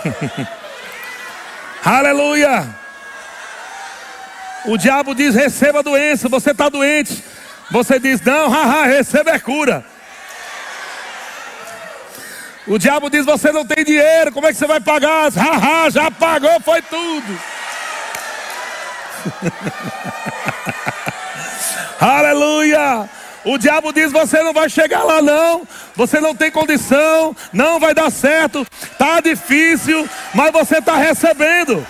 Aleluia. O diabo diz: receba a doença, você está doente. Você diz: não, haha, a cura. O diabo diz: você não tem dinheiro, como é que você vai pagar? Haha, já pagou, foi tudo. Aleluia. O diabo diz: você não vai chegar lá, não. Você não tem condição, não vai dar certo. Tá difícil, mas você está recebendo.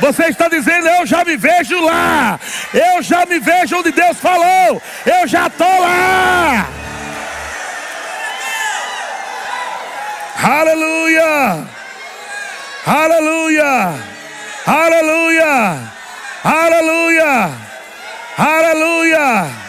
Você está dizendo: eu já me vejo lá. Eu já me vejo onde Deus falou. Eu já estou lá. Aleluia! Aleluia! Aleluia! Aleluia! Aleluia!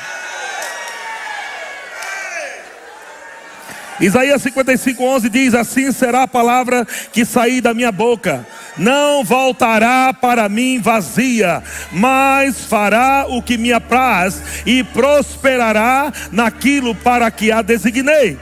Isaías 55, 11 diz: Assim será a palavra que sair da minha boca, não voltará para mim vazia, mas fará o que me apraz e prosperará naquilo para que a designei.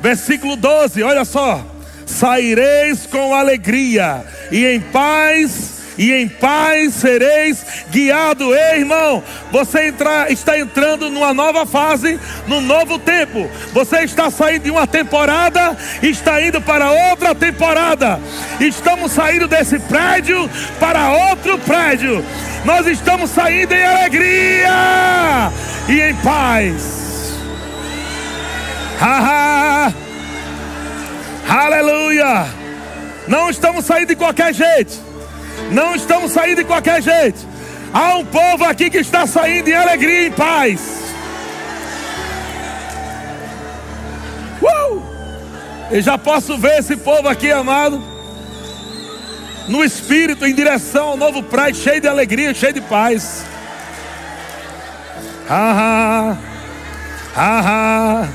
Versículo 12, olha só: Saireis com alegria e em paz e em paz sereis guiado. Ei, irmão, você entra, está entrando numa nova fase, num novo tempo. Você está saindo de uma temporada, está indo para outra temporada. Estamos saindo desse prédio para outro prédio. Nós estamos saindo em alegria e em paz. Ha, ha. Aleluia! Não estamos saindo de qualquer jeito. Não estamos saindo de qualquer jeito. Há um povo aqui que está saindo em alegria e em paz. Uh! Eu já posso ver esse povo aqui, amado, no espírito, em direção ao novo prédio, cheio de alegria, cheio de paz. Ah, ah,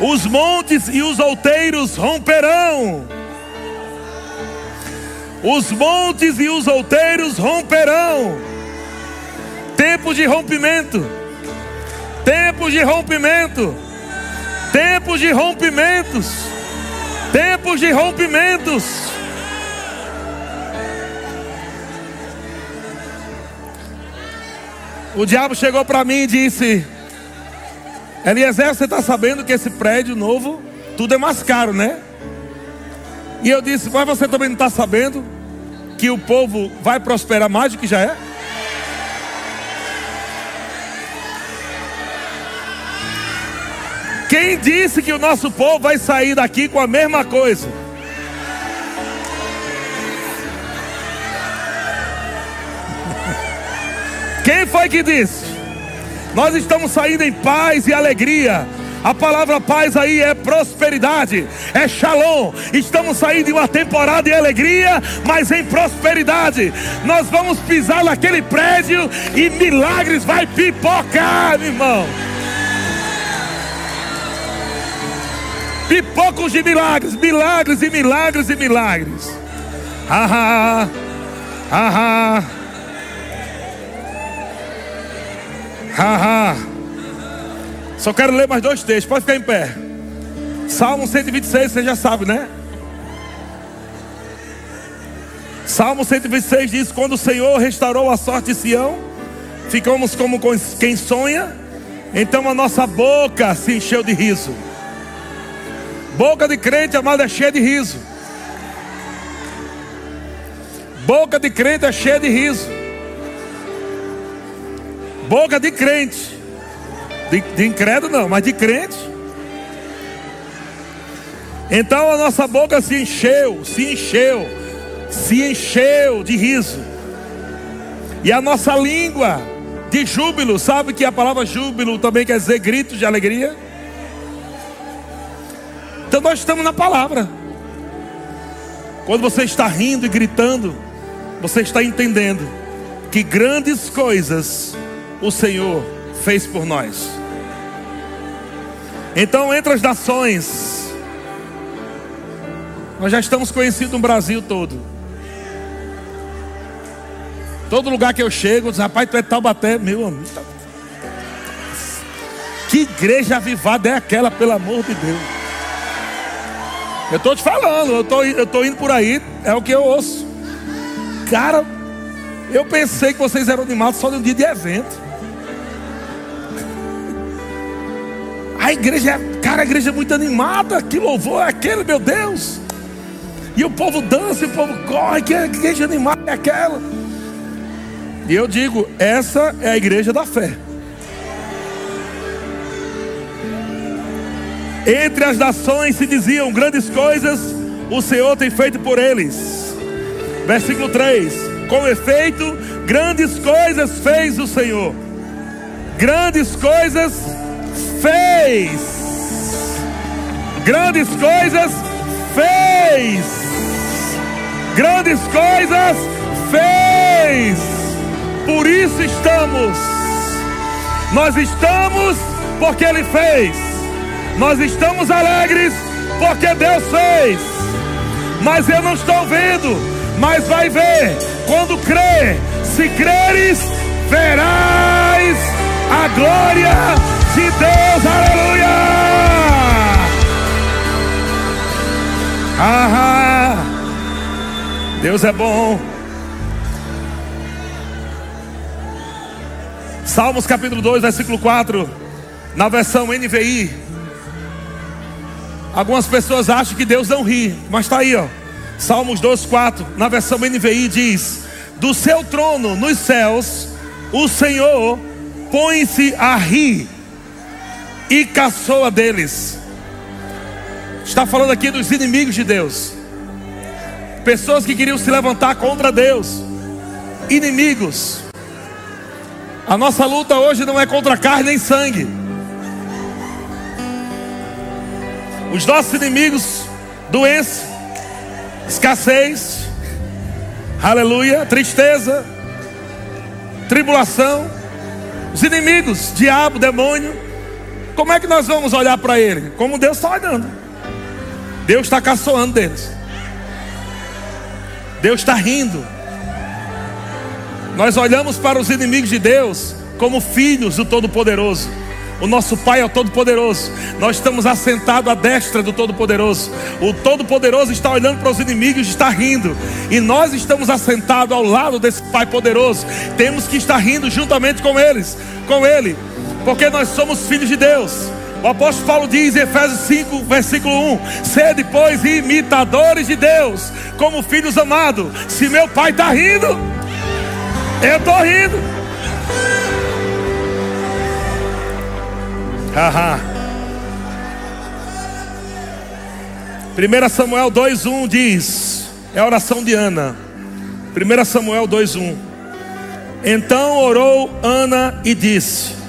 Os montes e os outeiros romperão os montes e os outeiros romperão. Tempo de rompimento. Tempo de rompimento. Tempos de rompimentos. Tempos de rompimentos. O diabo chegou para mim e disse: Eliezer, você está sabendo que esse prédio novo, tudo é mais caro, né? E eu disse: Mas você também não está sabendo? Que o povo vai prosperar mais do que já é? Quem disse que o nosso povo vai sair daqui com a mesma coisa? Quem foi que disse? Nós estamos saindo em paz e alegria. A palavra paz aí é prosperidade, é shalom. Estamos saindo de uma temporada de alegria, mas em prosperidade. Nós vamos pisar naquele prédio e milagres vai pipocar, meu irmão. Pipocos de milagres, milagres e milagres e milagres. Haha, haha, haha. Só quero ler mais dois textos, pode ficar em pé. Salmo 126, você já sabe, né? Salmo 126 diz: Quando o Senhor restaurou a sorte de Sião, ficamos como quem sonha, então a nossa boca se encheu de riso. Boca de crente, amada, é cheia de riso. Boca de crente é cheia de riso. Boca de crente de, de incrédulo não, mas de crente. Então a nossa boca se encheu, se encheu, se encheu de riso. E a nossa língua de júbilo, sabe que a palavra júbilo também quer dizer gritos de alegria? Então nós estamos na palavra. Quando você está rindo e gritando, você está entendendo que grandes coisas o Senhor fez por nós. Então, entre as nações, nós já estamos conhecidos no Brasil todo. Todo lugar que eu chego, rapaz, tu é Taubaté, meu amigo. Tá... Que igreja avivada é aquela, pelo amor de Deus? Eu estou te falando, eu tô, eu tô indo por aí, é o que eu ouço. Cara, eu pensei que vocês eram animados só no dia de evento. A igreja, é, cara, a igreja é muito animada. Que louvor é aquele, meu Deus? E o povo dança, o povo corre. Que igreja animada é aquela? E eu digo: essa é a igreja da fé. Entre as nações se diziam grandes coisas, o Senhor tem feito por eles. Versículo 3: Com efeito, grandes coisas fez o Senhor. Grandes coisas fez. Grandes coisas fez. Grandes coisas fez. Por isso estamos. Nós estamos porque Ele fez. Nós estamos alegres porque Deus fez. Mas eu não estou vendo, mas vai ver quando crer. Se creres, verás a glória de Deus, aleluia! Ah, Deus é bom. Salmos capítulo 2, versículo 4, na versão NVI. Algumas pessoas acham que Deus não ri, mas está aí, ó. Salmos 2, 4, na versão NVI diz: Do seu trono nos céus, o Senhor põe-se a rir e caçoa deles. Está falando aqui dos inimigos de Deus. Pessoas que queriam se levantar contra Deus. Inimigos. A nossa luta hoje não é contra carne nem sangue. Os nossos inimigos, doença, escassez, aleluia, tristeza, tribulação, os inimigos, diabo, demônio, como é que nós vamos olhar para ele? Como Deus está olhando. Deus está caçoando deles. Deus está rindo. Nós olhamos para os inimigos de Deus como filhos do Todo-Poderoso. O nosso Pai é o Todo-Poderoso. Nós estamos assentados à destra do Todo-Poderoso. O Todo-Poderoso está olhando para os inimigos e está rindo. E nós estamos assentados ao lado desse Pai poderoso. Temos que estar rindo juntamente com eles, com Ele porque nós somos filhos de Deus. O apóstolo Paulo diz em Efésios 5, versículo 1: Sede, pois, imitadores de Deus, como filhos amados. Se meu pai está rindo, eu estou rindo. Haha. 1 Samuel 2,1 diz: É a oração de Ana. 1 Samuel 2,1. Então orou Ana e disse: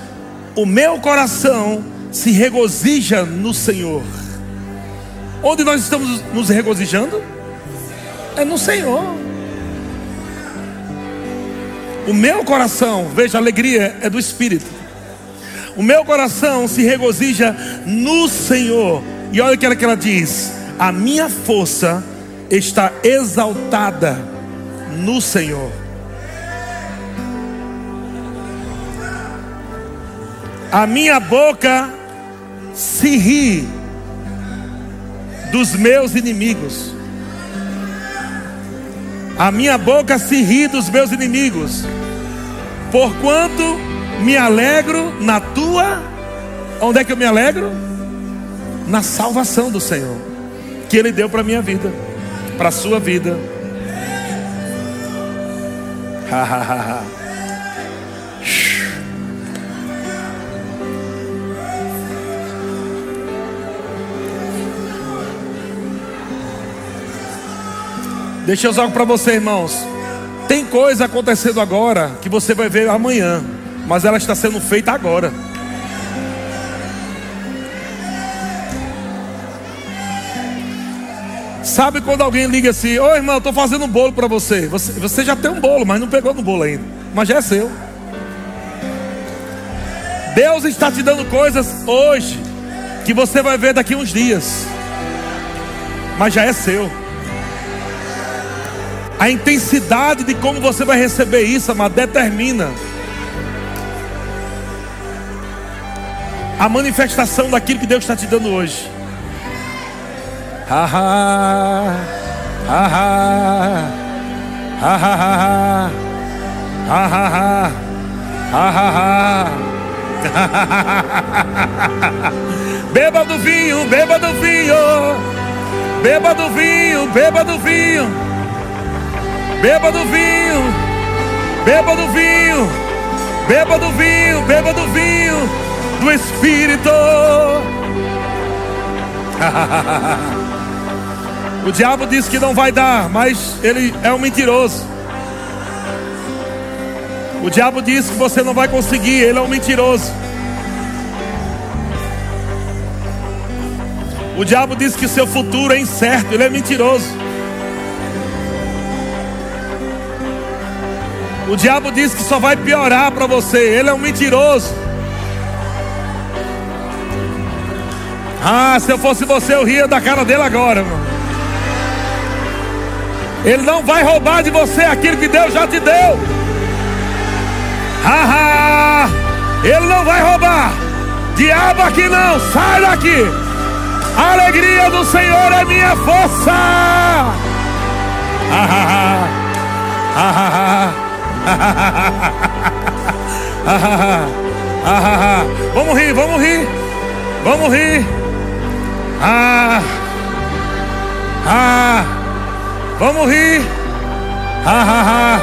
O meu coração se regozija no Senhor. Onde nós estamos nos regozijando? É no Senhor. O meu coração, veja, a alegria é do Espírito. O meu coração se regozija no Senhor. E olha o que ela, diz: A minha força está exaltada no Senhor. A minha boca se ri dos meus inimigos. A minha boca se ri dos meus inimigos. Porquanto me alegro na tua. Onde é que eu me alegro? Na salvação do Senhor, que Ele deu para a minha vida, para a sua vida. Ha ha ha ha. Deixa eu algo para você, irmãos. Tem coisa acontecendo agora que você vai ver amanhã, mas ela está sendo feita agora. Sabe quando alguém liga assim: Ô irmão, estou fazendo um bolo para você. você. Você já tem um bolo, mas não pegou no bolo ainda. Mas já é seu. Deus está te dando coisas hoje que você vai ver daqui uns dias. Mas já é seu. A intensidade de como você vai receber isso, amado, determina a manifestação daquilo que Deus está te dando hoje. Ah, ah, ah, Beba do vinho, beba do vinho, beba do vinho, beba do vinho. Beba do vinho, beba do vinho, beba do vinho, beba do vinho do Espírito. o diabo disse que não vai dar, mas ele é um mentiroso. O diabo disse que você não vai conseguir, ele é um mentiroso. O diabo disse que seu futuro é incerto, ele é mentiroso. O diabo diz que só vai piorar para você. Ele é um mentiroso. Ah, se eu fosse você, eu ria da cara dele agora, irmão. Ele não vai roubar de você aquilo que Deus já te deu. Haha, ele não vai roubar. Diabo aqui não, sai daqui. A alegria do Senhor é minha força. Hahaha, hahaha vamos rir, vamos rir. Vamos rir. Ah, ah, vamos rir. Ah,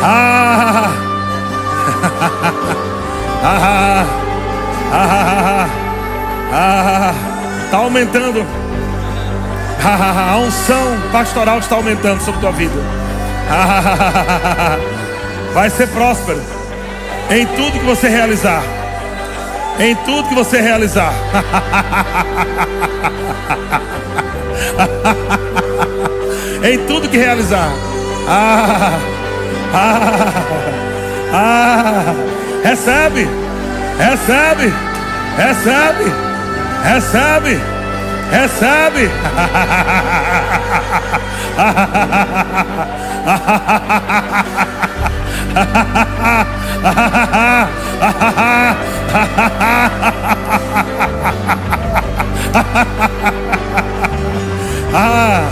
tá aumentando. A unção pastoral está aumentando sobre tua vida. Vai ser próspero em tudo que você realizar. Em tudo que você realizar. em tudo que realizar. Ah, ah, ah, recebe, recebe, recebe, recebe, recebe. ah,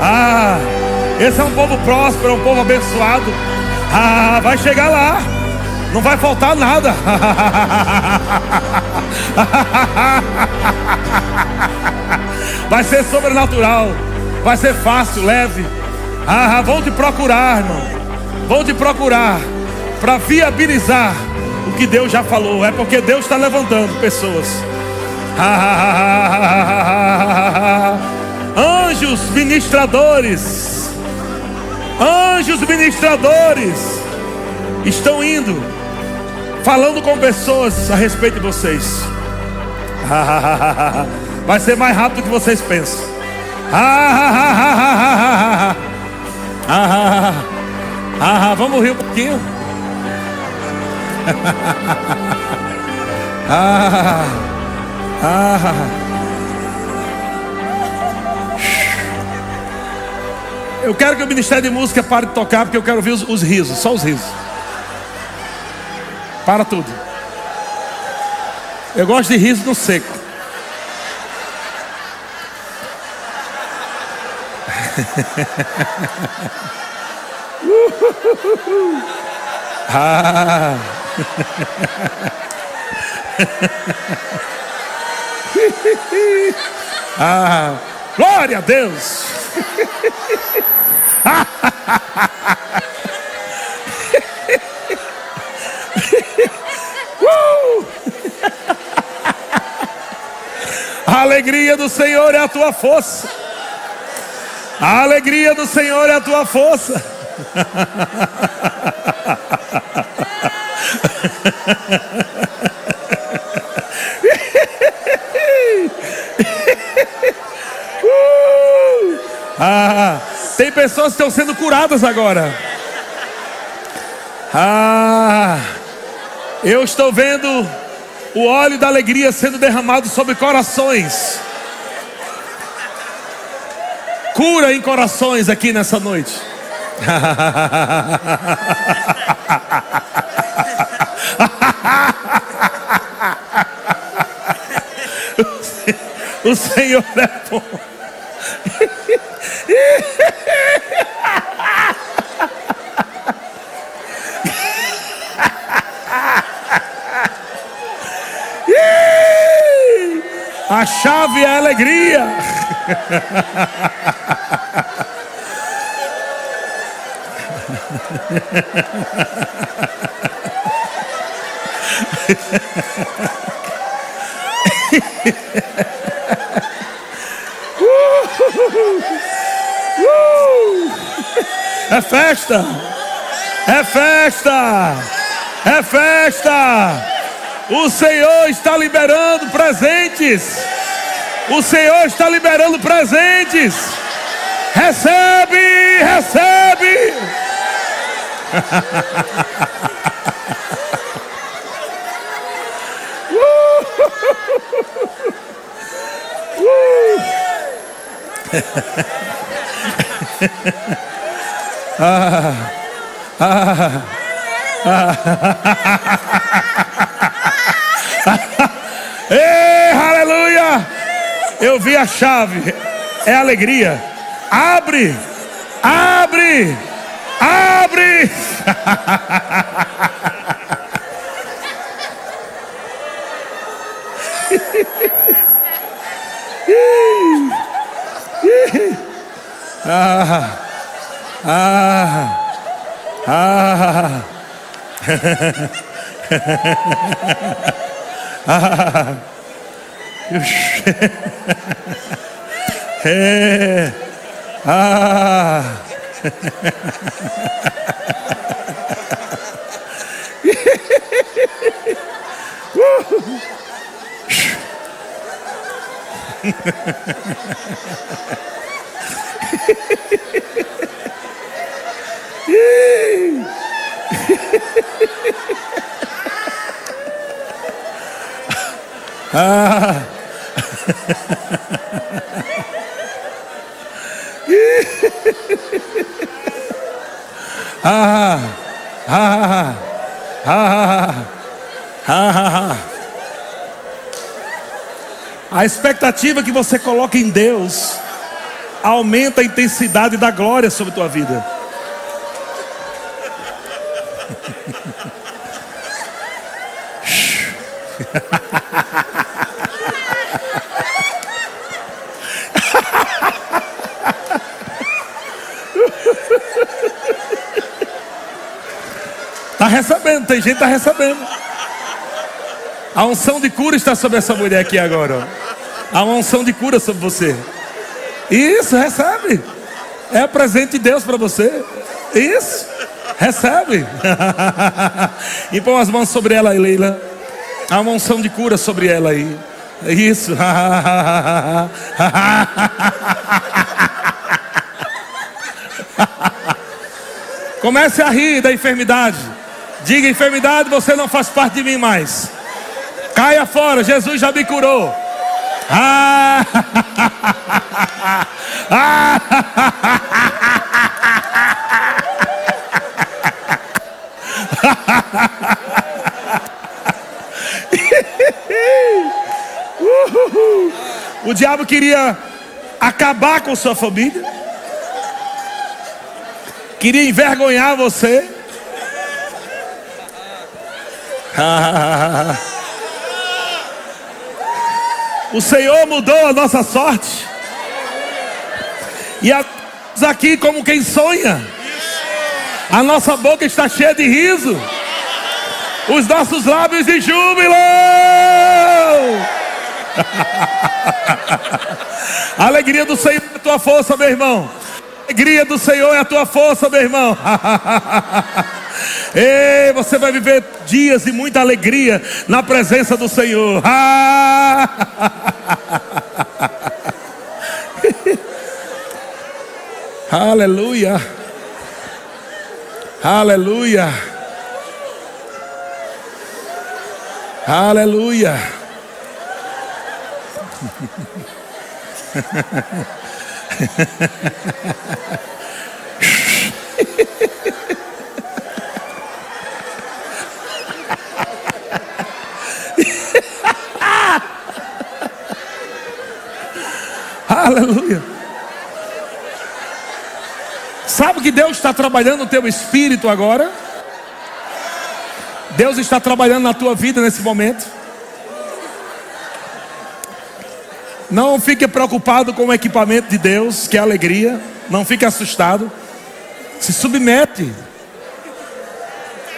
ah, esse é um povo próspero, é um povo abençoado. Ah, vai chegar lá, não vai faltar nada. vai ser sobrenatural. Vai ser fácil, leve. Ah, vão te procurar, irmão. Vão te procurar para viabilizar o que Deus já falou. É porque Deus está levantando pessoas. Anjos ministradores. Anjos ministradores. estão indo, falando com pessoas a respeito de vocês. Vai ser mais rápido do que vocês pensam. Vamos rir um pouquinho. ah, ah. Eu quero que o Ministério de Música pare de tocar, porque eu quero ouvir os, os risos, só os risos. Para tudo. Eu gosto de riso no seco. ah. ah. Glória a Deus. uh! A alegria do Senhor é a tua força. A alegria do Senhor é a tua força. uh! Ah, tem pessoas que estão sendo curadas agora. Ah, eu estou vendo o óleo da alegria sendo derramado sobre corações. Cura em corações aqui nessa noite. o Senhor é bom. A chave é a alegria. É festa, é festa, é festa. O Senhor está liberando presentes. O Senhor está liberando presentes. Recebe, recebe. ah, ah, ah. Ei, aleluia! Eu vi a chave, é alegria. Abre, abre, abre. ah, ah, ah. Ah, é. Ah. Ah. Ah. Ah. Ah. Ah. A expectativa que você coloca em Deus aumenta a intensidade da glória sobre tua vida. Está recebendo, tem gente que está recebendo. A unção de cura está sobre essa mulher aqui agora. Há uma unção de cura sobre você. Isso, recebe. É presente de Deus para você. Isso. Recebe. e põe as mãos sobre ela aí, Leila. Há uma unção de cura sobre ela aí. Isso. Comece a rir da enfermidade. Diga, enfermidade, você não faz parte de mim mais. Caia fora, Jesus já me curou. Ah! Ah! O diabo queria acabar com sua família, queria envergonhar você. O Senhor mudou a nossa sorte. E aqui como quem sonha. A nossa boca está cheia de riso. Os nossos lábios de júbilo. Alegria do Senhor é tua força, meu irmão. Alegria do Senhor é a tua força, meu irmão. Ei, você vai viver dias de muita alegria na presença do Senhor. Aleluia. Aleluia. Aleluia. Aleluia. Sabe que Deus está trabalhando no teu espírito agora? Deus está trabalhando na tua vida nesse momento. Não fique preocupado com o equipamento de Deus, que é alegria. Não fique assustado. Se submete.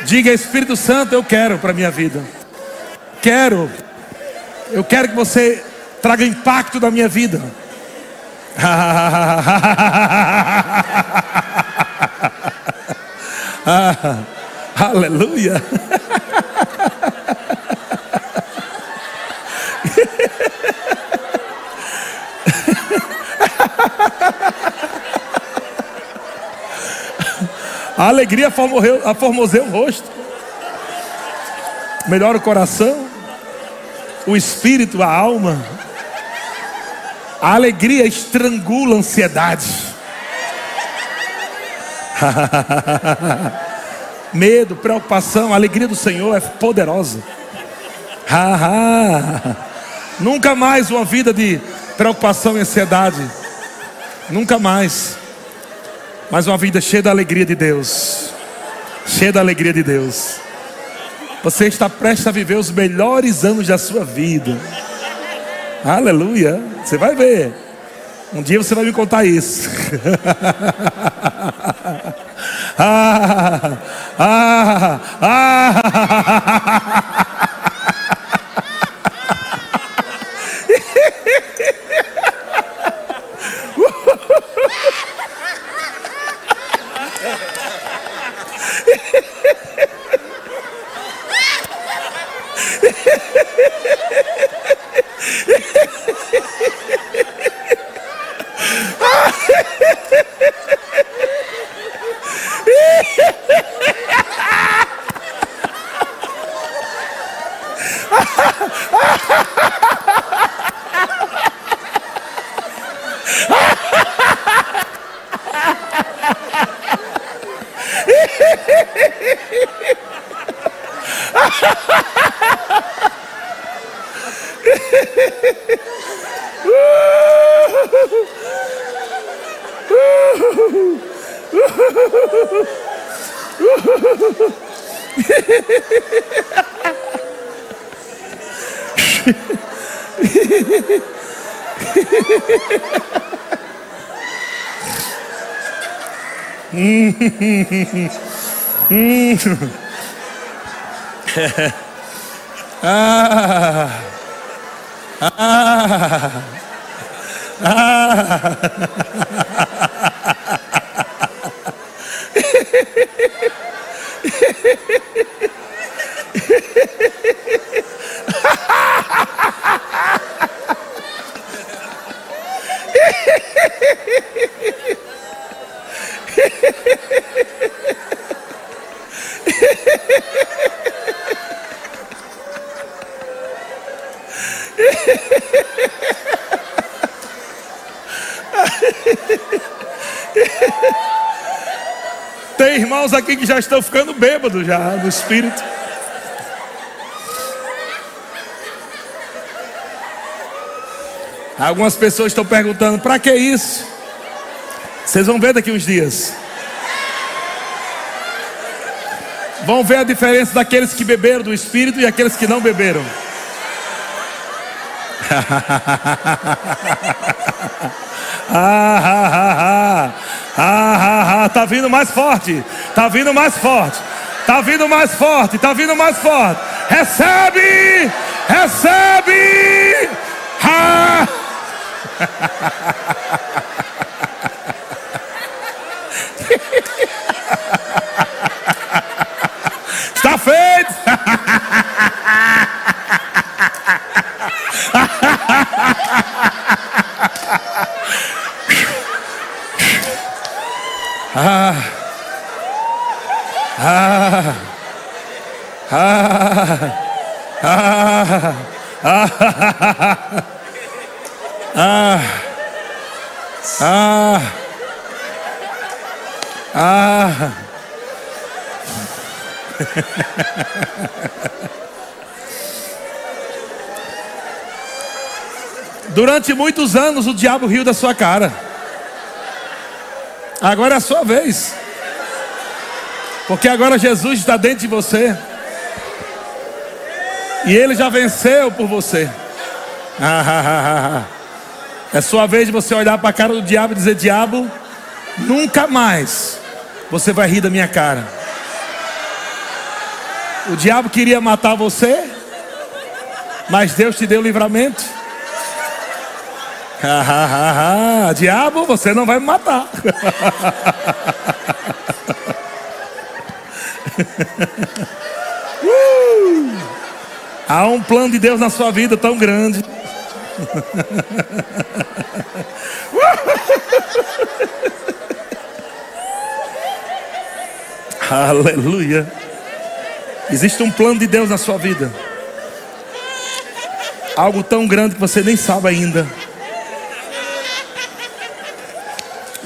Diga, Espírito Santo, eu quero para minha vida. Quero. Eu quero que você traga impacto na minha vida. aleluia. A alegria formoseia o rosto. Melhora o coração, o espírito, a alma. A alegria estrangula a ansiedade. Medo, preocupação, a alegria do Senhor é poderosa. Nunca mais uma vida de preocupação e ansiedade. Nunca mais. Mas uma vida cheia da alegria de Deus. Cheia da alegria de Deus. Você está prestes a viver os melhores anos da sua vida. Aleluia. Você vai ver. Um dia você vai me contar isso. ah, ah, ah. ah, ah, ah. Tem irmãos aqui que já estão ficando bêbados já no espírito. Algumas pessoas estão perguntando: para que isso? Vocês vão ver daqui uns dias. Vão ver a diferença daqueles que beberam do Espírito e aqueles que não beberam. ah, ah, ah, ah, ah, ah, tá vindo mais forte, tá vindo mais forte, tá vindo mais forte, tá vindo mais forte. Recebe, recebe. Ah. Está feito. Ah. Durante muitos anos o diabo riu da sua cara. Agora é a sua vez. Porque agora Jesus está dentro de você. E ele já venceu por você. É sua vez de você olhar para a cara do diabo e dizer: Diabo, nunca mais você vai rir da minha cara. O diabo queria matar você, mas Deus te deu livramento. Diabo, você não vai me matar. uh! Há um plano de Deus na sua vida tão grande. Aleluia. Existe um plano de Deus na sua vida. Algo tão grande que você nem sabe ainda.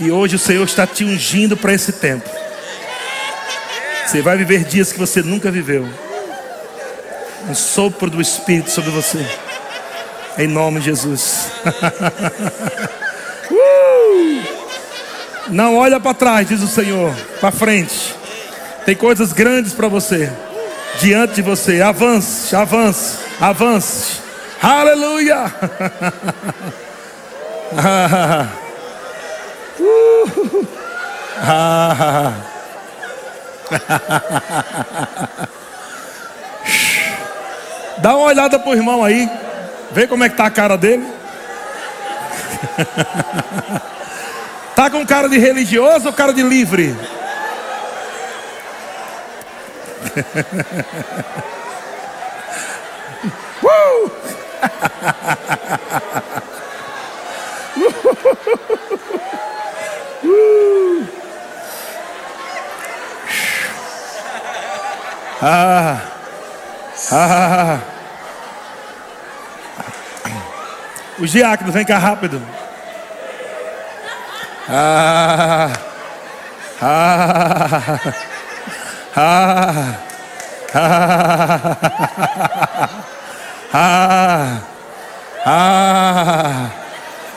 E hoje o Senhor está te ungindo para esse tempo. Você vai viver dias que você nunca viveu. Um sopro do Espírito sobre você. Em nome de Jesus. uh! Não olha para trás, diz o Senhor. Para frente. Tem coisas grandes para você diante de você. Avance, avance, avance. Aleluia. Dá uma olhada pro irmão aí. Vê como é que tá a cara dele. tá com cara de religioso ou cara de livre? uh! Uh! Ah, ah, os diáconos, vem cá rápido. Ah, ah. Ah, ah, ah, ah,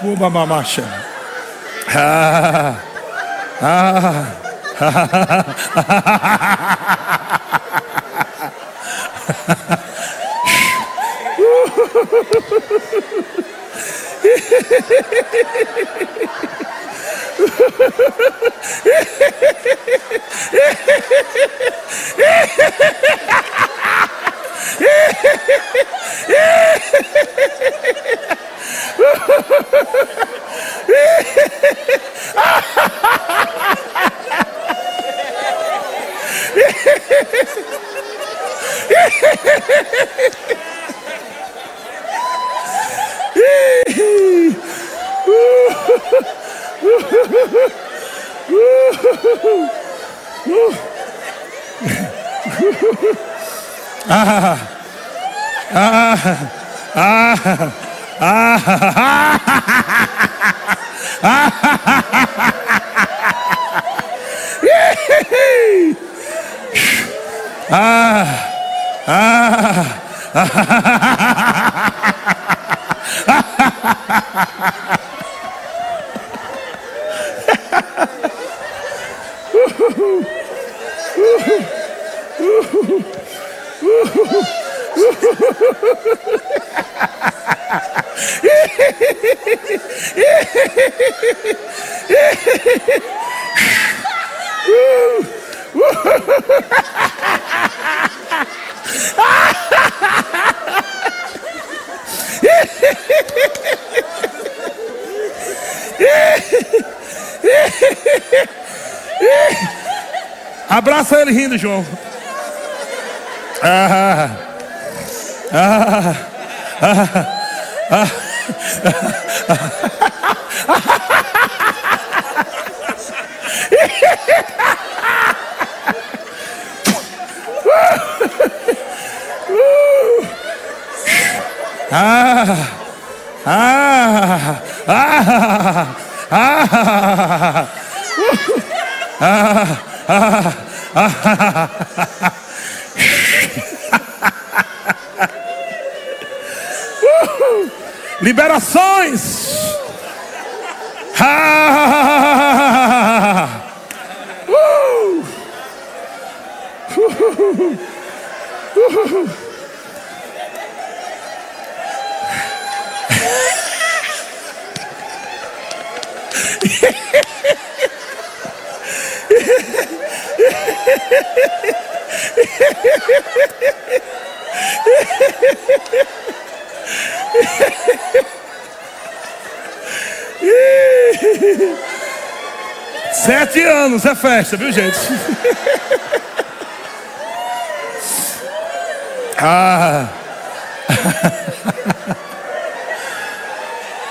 Puma mamacha. Ah, ah, 아하하. 아하하. 아하하. 아하하. 아하하. 아, 아, 아, 우후후, 우후후. Abraça ele rindo, João. 아하, 아하, 아하, 아하, 아, 아, 아, 아, 아, 아, 아, Liberações. Ah! Uh! Sete anos é festa, viu gente? ah.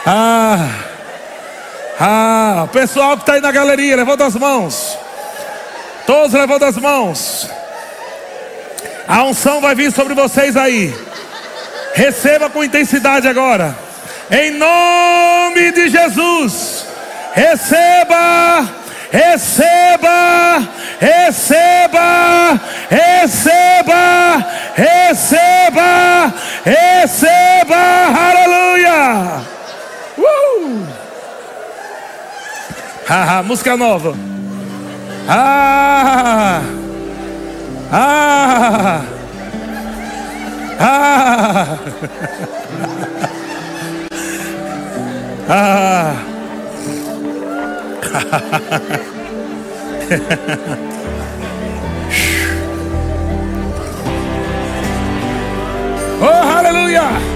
ah. Ah. Pessoal que está aí na galeria, levanta as mãos. Todos levantam as mãos. A unção vai vir sobre vocês aí. Receba com intensidade agora. Em nome de Jesus. Receba, receba, receba, receba, receba, receba. Aleluia. Uh! Haha, música nova. Ah! Ah! Ah! Ah! oh, aleluia!